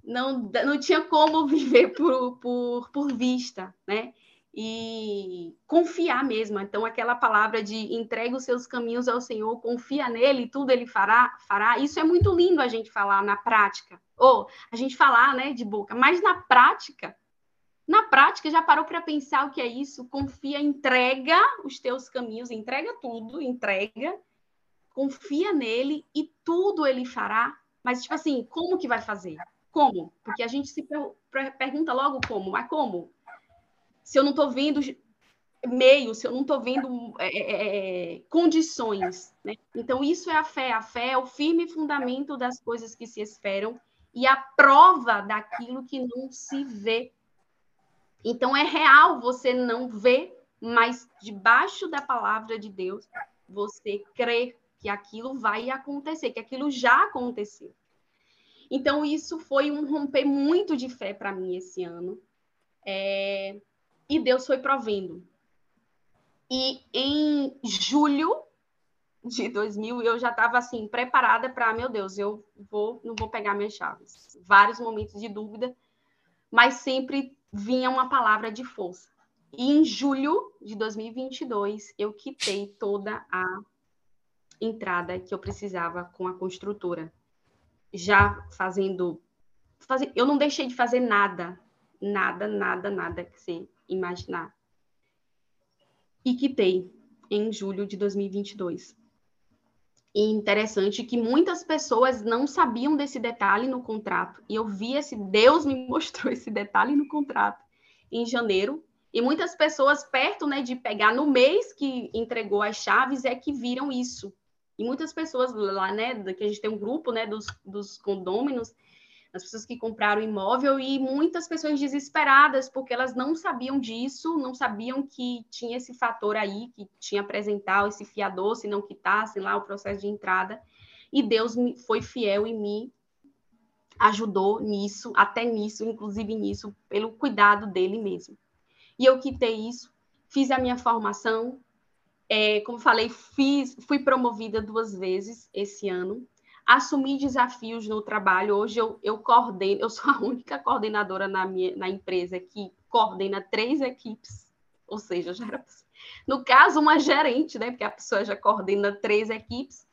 não, não tinha como viver por, por, por vista, né? E confiar mesmo. Então, aquela palavra de entrega os seus caminhos ao Senhor, confia nele, tudo ele fará, fará. Isso é muito lindo a gente falar na prática. Ou a gente falar, né, de boca, mas na prática, na prática, já parou para pensar o que é isso? Confia, entrega os teus caminhos, entrega tudo, entrega, confia nele e tudo ele fará. Mas, tipo assim, como que vai fazer? Como? Porque a gente se per pergunta logo como, mas como? Se eu não estou vendo meio, se eu não estou vendo é, é, é, condições. Né? Então, isso é a fé. A fé é o firme fundamento das coisas que se esperam e a prova daquilo que não se vê. Então, é real você não ver, mas debaixo da palavra de Deus, você crê que aquilo vai acontecer, que aquilo já aconteceu. Então, isso foi um romper muito de fé para mim esse ano. É... E Deus foi provendo. E em julho de 2000, eu já estava assim, preparada para, meu Deus, eu vou, não vou pegar minhas chaves. Vários momentos de dúvida, mas sempre vinha uma palavra de força. E em julho de 2022, eu quitei toda a entrada que eu precisava com a construtora. Já fazendo. Eu não deixei de fazer nada. Nada, nada, nada que você imaginar. E quitei em julho de 2022. E interessante que muitas pessoas não sabiam desse detalhe no contrato. E eu vi esse, Deus me mostrou esse detalhe no contrato em janeiro. E muitas pessoas perto, né, de pegar no mês que entregou as chaves é que viram isso. E muitas pessoas lá, né, que a gente tem um grupo, né, dos, dos condôminos, as pessoas que compraram imóvel e muitas pessoas desesperadas porque elas não sabiam disso, não sabiam que tinha esse fator aí, que tinha apresentar esse fiador, se não quitassem lá o processo de entrada. E Deus foi fiel e me ajudou nisso, até nisso, inclusive nisso, pelo cuidado dele mesmo. E eu quitei isso, fiz a minha formação, é, como falei, fiz, fui promovida duas vezes esse ano. Assumi desafios no trabalho. Hoje eu, eu coordeno, eu sou a única coordenadora na, minha, na empresa que coordena três equipes. Ou seja, já era, no caso, uma gerente, né? Porque a pessoa já coordena três equipes,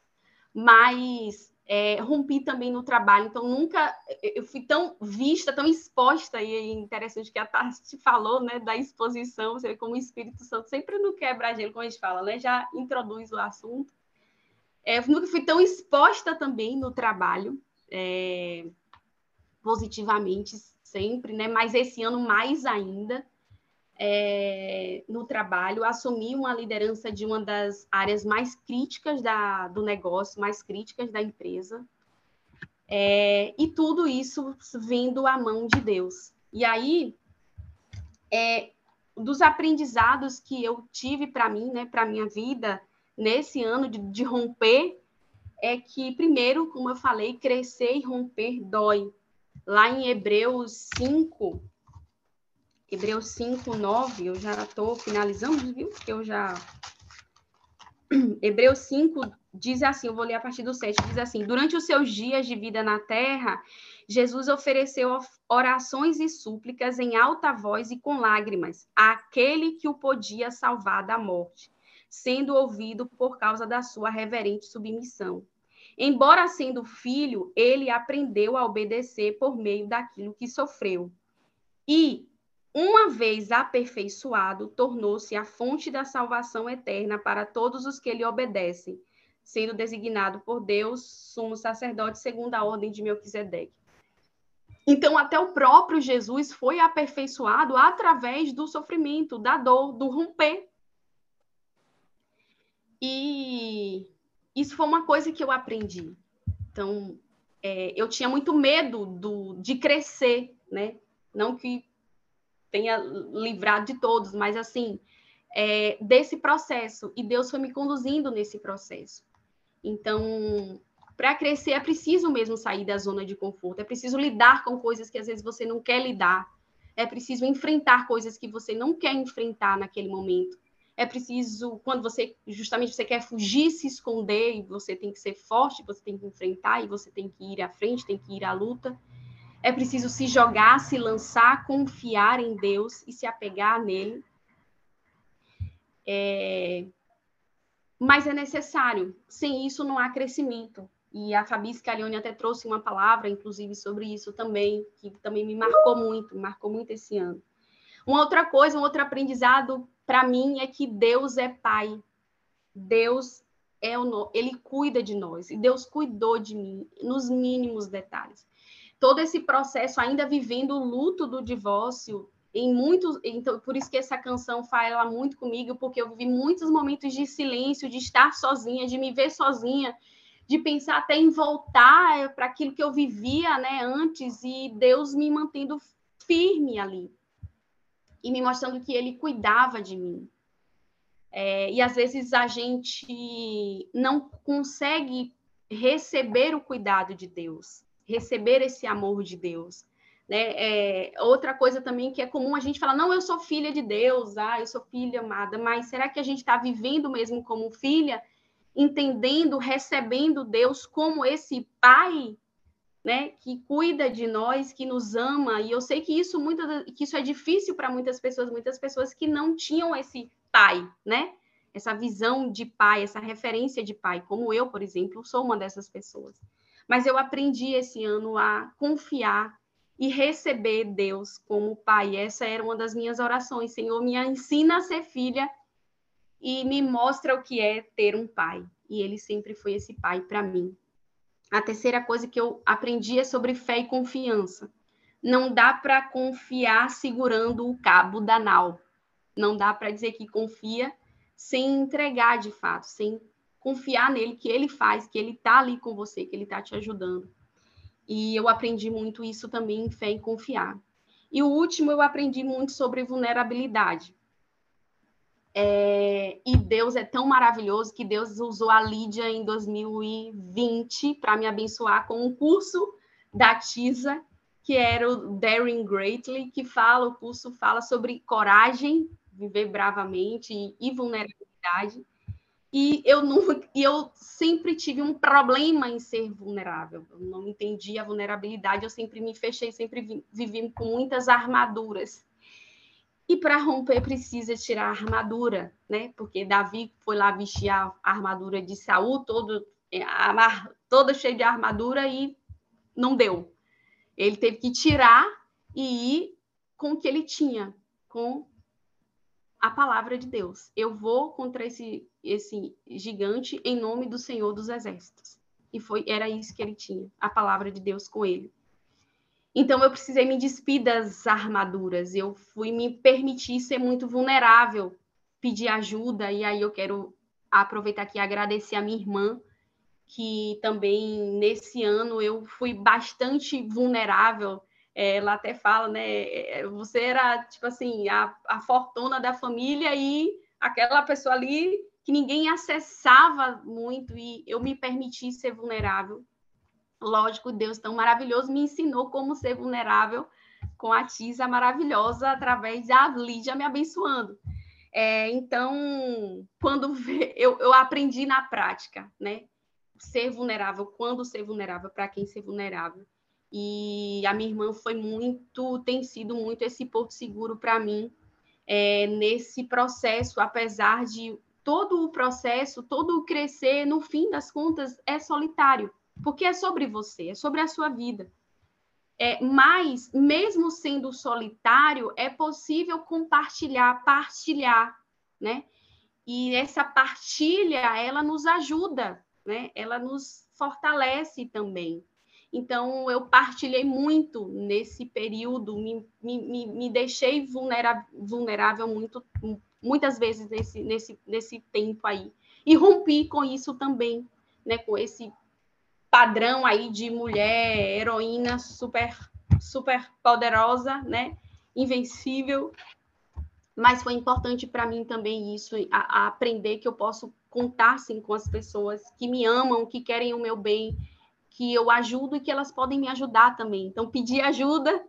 mas é, rompi também no trabalho, então nunca eu fui tão vista, tão exposta, e é interessante que a Tati falou, né, da exposição, você vê como o Espírito Santo sempre no quebra-gelo, como a gente fala, né, já introduz o assunto. É, eu nunca fui tão exposta também no trabalho, é, positivamente, sempre, né, mas esse ano mais ainda, é, no trabalho, assumi uma liderança de uma das áreas mais críticas da, do negócio, mais críticas da empresa. É, e tudo isso vindo à mão de Deus. E aí, é, dos aprendizados que eu tive para mim, né, para minha vida, nesse ano de, de romper, é que, primeiro, como eu falei, crescer e romper dói. Lá em Hebreus 5, Hebreus 5, 9, eu já estou finalizando, viu? Porque eu já. Hebreus 5 diz assim, eu vou ler a partir do 7, diz assim: Durante os seus dias de vida na terra, Jesus ofereceu orações e súplicas em alta voz e com lágrimas àquele que o podia salvar da morte, sendo ouvido por causa da sua reverente submissão. Embora sendo filho, ele aprendeu a obedecer por meio daquilo que sofreu. E, uma vez aperfeiçoado, tornou-se a fonte da salvação eterna para todos os que lhe obedecem, sendo designado por Deus sumo sacerdote segundo a ordem de Melquisedeque. Então, até o próprio Jesus foi aperfeiçoado através do sofrimento, da dor, do romper. E isso foi uma coisa que eu aprendi. Então, é, eu tinha muito medo do, de crescer, né? Não que tenha livrado de todos, mas assim, é, desse processo. E Deus foi me conduzindo nesse processo. Então, para crescer é preciso mesmo sair da zona de conforto, é preciso lidar com coisas que às vezes você não quer lidar, é preciso enfrentar coisas que você não quer enfrentar naquele momento. É preciso, quando você justamente você quer fugir, se esconder, e você tem que ser forte, você tem que enfrentar, e você tem que ir à frente, tem que ir à luta. É preciso se jogar, se lançar, confiar em Deus e se apegar nele. É... Mas é necessário. Sem isso não há crescimento. E a Fabi Scalione até trouxe uma palavra, inclusive, sobre isso também, que também me marcou muito, marcou muito esse ano. Uma outra coisa, um outro aprendizado para mim é que Deus é Pai. Deus é o, ele cuida de nós, e Deus cuidou de mim nos mínimos detalhes. Todo esse processo, ainda vivendo o luto do divórcio, em muitos, então por isso que essa canção fala muito comigo, porque eu vivi muitos momentos de silêncio, de estar sozinha, de me ver sozinha, de pensar até em voltar para aquilo que eu vivia, né, antes e Deus me mantendo firme ali e me mostrando que Ele cuidava de mim. É, e às vezes a gente não consegue receber o cuidado de Deus, receber esse amor de Deus. Né? É, outra coisa também que é comum a gente falar, não, eu sou filha de Deus, ah, eu sou filha amada, mas será que a gente está vivendo mesmo como filha, entendendo, recebendo Deus como esse pai, né, que cuida de nós, que nos ama? E eu sei que isso, muitas, que isso é difícil para muitas pessoas, muitas pessoas que não tinham esse pai, né? Essa visão de pai, essa referência de pai, como eu, por exemplo, sou uma dessas pessoas. Mas eu aprendi esse ano a confiar e receber Deus como pai. Essa era uma das minhas orações. Senhor, me ensina a ser filha e me mostra o que é ter um pai. E ele sempre foi esse pai para mim. A terceira coisa que eu aprendi é sobre fé e confiança. Não dá para confiar segurando o cabo da nau. Não dá para dizer que confia sem entregar de fato, sem confiar nele, que ele faz, que ele está ali com você, que ele está te ajudando. E eu aprendi muito isso também em fé e confiar. E o último, eu aprendi muito sobre vulnerabilidade. É, e Deus é tão maravilhoso que Deus usou a Lídia em 2020 para me abençoar com um curso da TISA, que era o Daring Greatly, que fala, o curso fala sobre coragem viver bravamente e, vulnerabilidade. E eu, não, e eu sempre tive um problema em ser vulnerável. Eu não entendi a vulnerabilidade, eu sempre me fechei, sempre vivi com muitas armaduras. E para romper precisa tirar a armadura, né? Porque Davi foi lá vestir a armadura de Saul, todo, é, todo cheio de armadura e não deu. Ele teve que tirar e ir com o que ele tinha, com a palavra de Deus. Eu vou contra esse, esse gigante em nome do Senhor dos Exércitos. E foi era isso que ele tinha, a palavra de Deus com ele. Então eu precisei me despir das armaduras, eu fui me permitir ser muito vulnerável, pedir ajuda, e aí eu quero aproveitar aqui e agradecer a minha irmã, que também nesse ano eu fui bastante vulnerável é, ela até fala, né? É, você era, tipo assim, a, a fortuna da família e aquela pessoa ali que ninguém acessava muito e eu me permiti ser vulnerável. Lógico, Deus tão maravilhoso me ensinou como ser vulnerável com a Tisa maravilhosa através da Lídia me abençoando. É, então, quando eu, eu aprendi na prática, né? Ser vulnerável, quando ser vulnerável, para quem ser vulnerável. E a minha irmã foi muito, tem sido muito esse porto seguro para mim é, nesse processo, apesar de todo o processo, todo o crescer, no fim das contas, é solitário, porque é sobre você, é sobre a sua vida. É, mas, mesmo sendo solitário, é possível compartilhar, partilhar, né? E essa partilha, ela nos ajuda, né? Ela nos fortalece também. Então, eu partilhei muito nesse período, me, me, me deixei vulnerável, vulnerável muito, muitas vezes nesse, nesse, nesse tempo aí. E rompi com isso também, né? com esse padrão aí de mulher, heroína super, super poderosa, né? invencível. Mas foi importante para mim também isso, a, a aprender que eu posso contar sim, com as pessoas que me amam, que querem o meu bem, que eu ajudo e que elas podem me ajudar também. Então, pedir ajuda,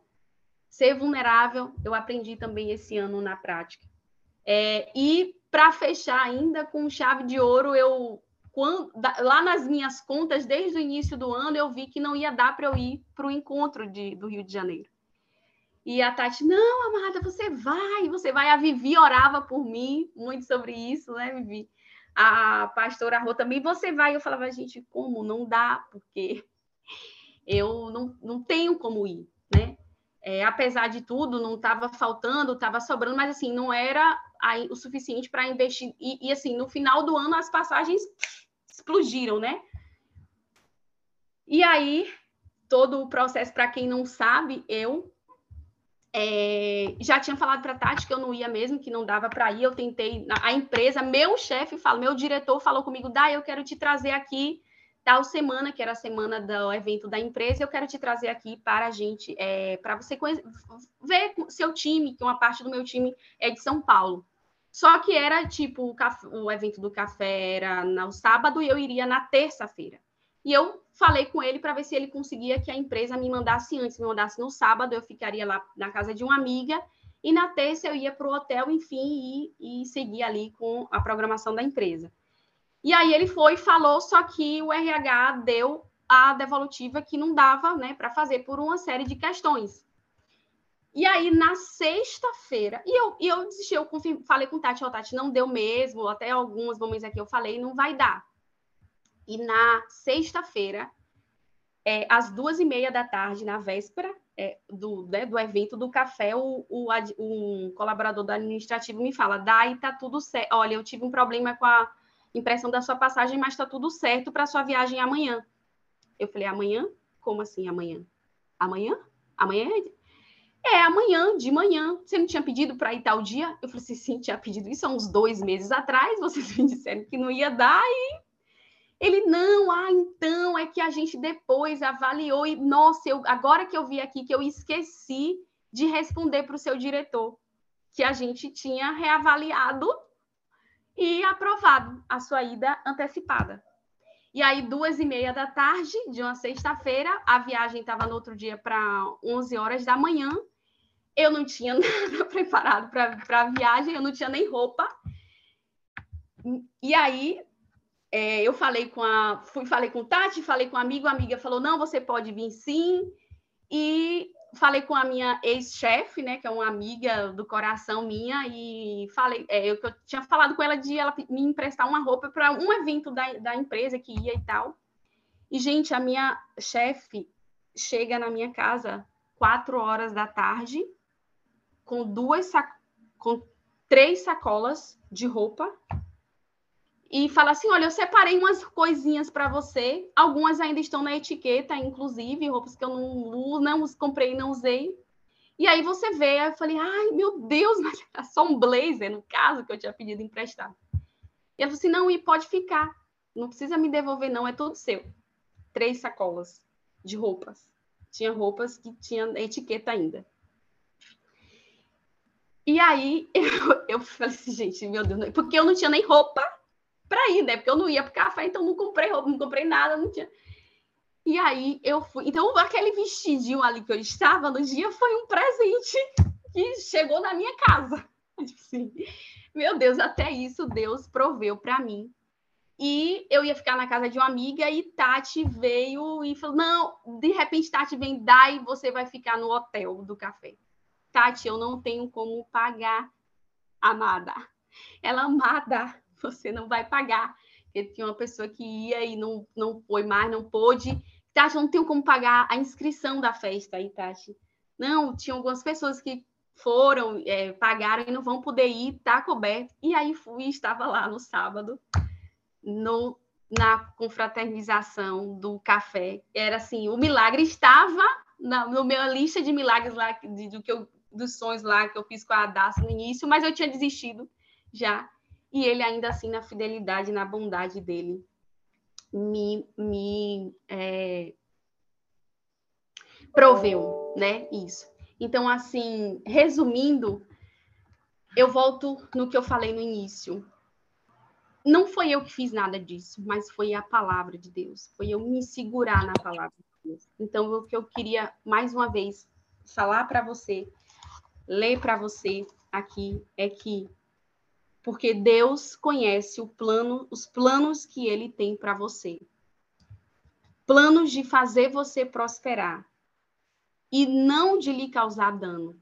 ser vulnerável, eu aprendi também esse ano na prática. É, e para fechar ainda com chave de ouro, eu quando, lá nas minhas contas, desde o início do ano, eu vi que não ia dar para eu ir para o encontro de, do Rio de Janeiro. E a Tati, não, amada, você vai, você vai. A Vivi orava por mim muito sobre isso, né, Vivi? A pastora Rô também, você vai? Eu falava, gente, como? Não dá, porque eu não, não tenho como ir, né? É, apesar de tudo, não estava faltando, estava sobrando, mas assim, não era o suficiente para investir. E, e, assim, no final do ano, as passagens explodiram, né? E aí, todo o processo, para quem não sabe, eu é, já tinha falado para a Tati que eu não ia mesmo, que não dava para ir. Eu tentei, a empresa, meu chefe fala, meu diretor falou comigo, Dá, eu quero te trazer aqui tal semana, que era a semana do evento da empresa, eu quero te trazer aqui para a gente, é, para você conhecer, ver seu time, que uma parte do meu time é de São Paulo. Só que era tipo, o, café, o evento do café era no sábado e eu iria na terça-feira. E eu falei com ele para ver se ele conseguia que a empresa me mandasse antes, me mandasse no sábado, eu ficaria lá na casa de uma amiga, e na terça eu ia para o hotel, enfim, e, e seguir ali com a programação da empresa. E aí ele foi e falou, só que o RH deu a devolutiva que não dava né, para fazer por uma série de questões. E aí, na sexta-feira, e eu, e eu desisti, eu falei com o Tati, oh, Tati, não deu mesmo, até alguns momentos aqui eu falei, não vai dar. E na sexta-feira, é, às duas e meia da tarde, na véspera é, do, né, do evento do café, o, o, um colaborador do administrativo me fala: Dai, tá tudo certo. Olha, eu tive um problema com a impressão da sua passagem, mas tá tudo certo para sua viagem amanhã. Eu falei: amanhã? Como assim amanhã? Amanhã? Amanhã é, é amanhã, de manhã. Você não tinha pedido para ir tal dia? Eu falei assim: sim, tinha pedido isso há uns dois meses atrás. Vocês me disseram que não ia dar e ele, não, ah, então é que a gente depois avaliou e, nossa, eu, agora que eu vi aqui que eu esqueci de responder para o seu diretor, que a gente tinha reavaliado e aprovado a sua ida antecipada. E aí, duas e meia da tarde de uma sexta-feira, a viagem estava no outro dia para 11 horas da manhã. Eu não tinha nada preparado para a viagem, eu não tinha nem roupa. E aí, é, eu falei com a, fui falei com Tati, falei com a amigo, a amiga falou não, você pode vir sim. E falei com a minha ex-chefe, né, que é uma amiga do coração minha, e falei, é, eu, eu, tinha falado com ela de ela me emprestar uma roupa para um evento da, da empresa que ia e tal. E gente, a minha chefe chega na minha casa quatro horas da tarde com duas com três sacolas de roupa e fala assim: olha, eu separei umas coisinhas para você, algumas ainda estão na etiqueta, inclusive, roupas que eu não, não comprei e não usei. E aí você vê, eu falei, ai meu Deus, mas é só um blazer, no caso, que eu tinha pedido emprestado. E ela falou assim: não, e pode ficar, não precisa me devolver, não, é tudo seu. Três sacolas de roupas. Tinha roupas que tinham etiqueta ainda. E aí eu, eu falei assim, gente, meu Deus, porque eu não tinha nem roupa para ir, né? Porque eu não ia para café, então não comprei roupa, não comprei nada, não tinha. E aí eu fui. Então, aquele vestidinho ali que eu estava no dia foi um presente que chegou na minha casa. Tipo assim, meu Deus, até isso Deus proveu para mim. E eu ia ficar na casa de uma amiga e Tati veio e falou: Não, de repente Tati vem dar e você vai ficar no hotel do café. Tati, eu não tenho como pagar, amada. Ela amada você não vai pagar. Porque tinha uma pessoa que ia e não, não foi mais, não pôde. Tati, não tenho como pagar a inscrição da festa aí, Tati. Não, tinha algumas pessoas que foram, é, pagaram e não vão poder ir, tá coberto. E aí fui, estava lá no sábado, no, na confraternização do café. Era assim, o milagre estava na no minha lista de milagres lá, de, do que eu, dos sonhos lá que eu fiz com a Daça no início, mas eu tinha desistido já e ele ainda assim na fidelidade, na bondade dele, me, me é, proveu, né? Isso. Então, assim, resumindo, eu volto no que eu falei no início. Não foi eu que fiz nada disso, mas foi a palavra de Deus. Foi eu me segurar na palavra de Deus. Então, o que eu queria mais uma vez falar para você, ler para você aqui é que porque Deus conhece o plano, os planos que ele tem para você. Planos de fazer você prosperar e não de lhe causar dano.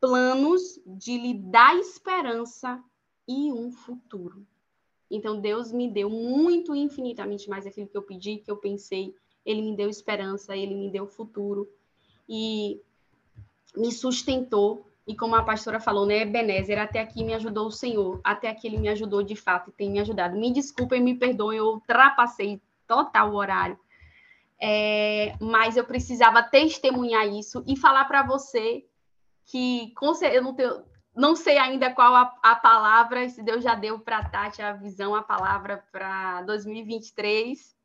Planos de lhe dar esperança e um futuro. Então Deus me deu muito infinitamente mais aquilo que eu pedi, que eu pensei, ele me deu esperança, ele me deu futuro e me sustentou E como a pastora falou, né, Ebenezer, até aqui me ajudou o Senhor, até aqui ele me ajudou de fato e tem me ajudado. Me desculpem, me perdoem, eu ultrapassei total o horário. É, mas eu precisava testemunhar isso e falar para você que eu não, tenho, não sei ainda qual a, a palavra, se Deus já deu para Tati a visão, a palavra para 2023,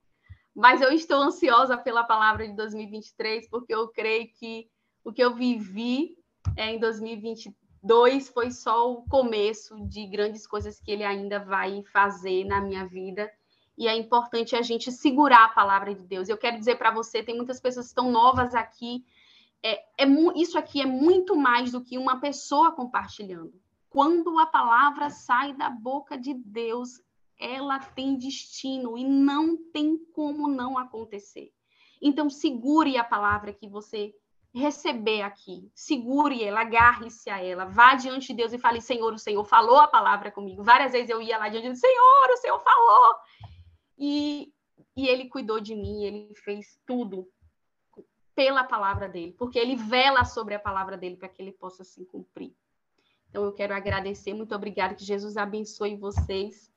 mas eu estou ansiosa pela palavra de 2023, porque eu creio que o que eu vivi é, em 2022 foi só o começo de grandes coisas que ele ainda vai fazer na minha vida. E é importante a gente segurar a palavra de Deus. Eu quero dizer para você, tem muitas pessoas que estão novas aqui. É, é, isso aqui é muito mais do que uma pessoa compartilhando. Quando a palavra sai da boca de Deus, ela tem destino e não tem como não acontecer. Então, segure a palavra que você receber aqui. Segure ela, agarre-se a ela, vá diante de Deus e fale: Senhor, o Senhor falou a palavra comigo. Várias vezes eu ia lá diante do Senhor, o Senhor falou. E, e ele cuidou de mim, ele fez tudo pela palavra dele, porque ele vela sobre a palavra dele para que ele possa se cumprir. Então eu quero agradecer, muito obrigada, que Jesus abençoe vocês.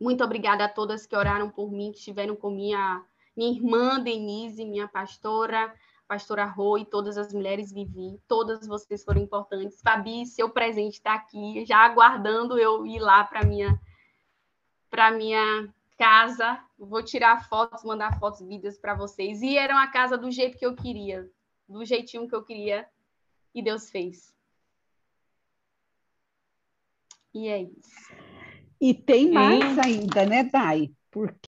Muito obrigada a todas que oraram por mim, que estiveram com minha, minha irmã Denise, minha pastora, pastora Rô e todas as mulheres Vivi, todas vocês foram importantes. Fabi, seu presente está aqui, já aguardando eu ir lá para minha para minha casa. Vou tirar fotos, mandar fotos, vídeos para vocês. E era uma casa do jeito que eu queria, do jeitinho que eu queria, e Deus fez. E é isso. E tem mais ainda, né, Dai? Porque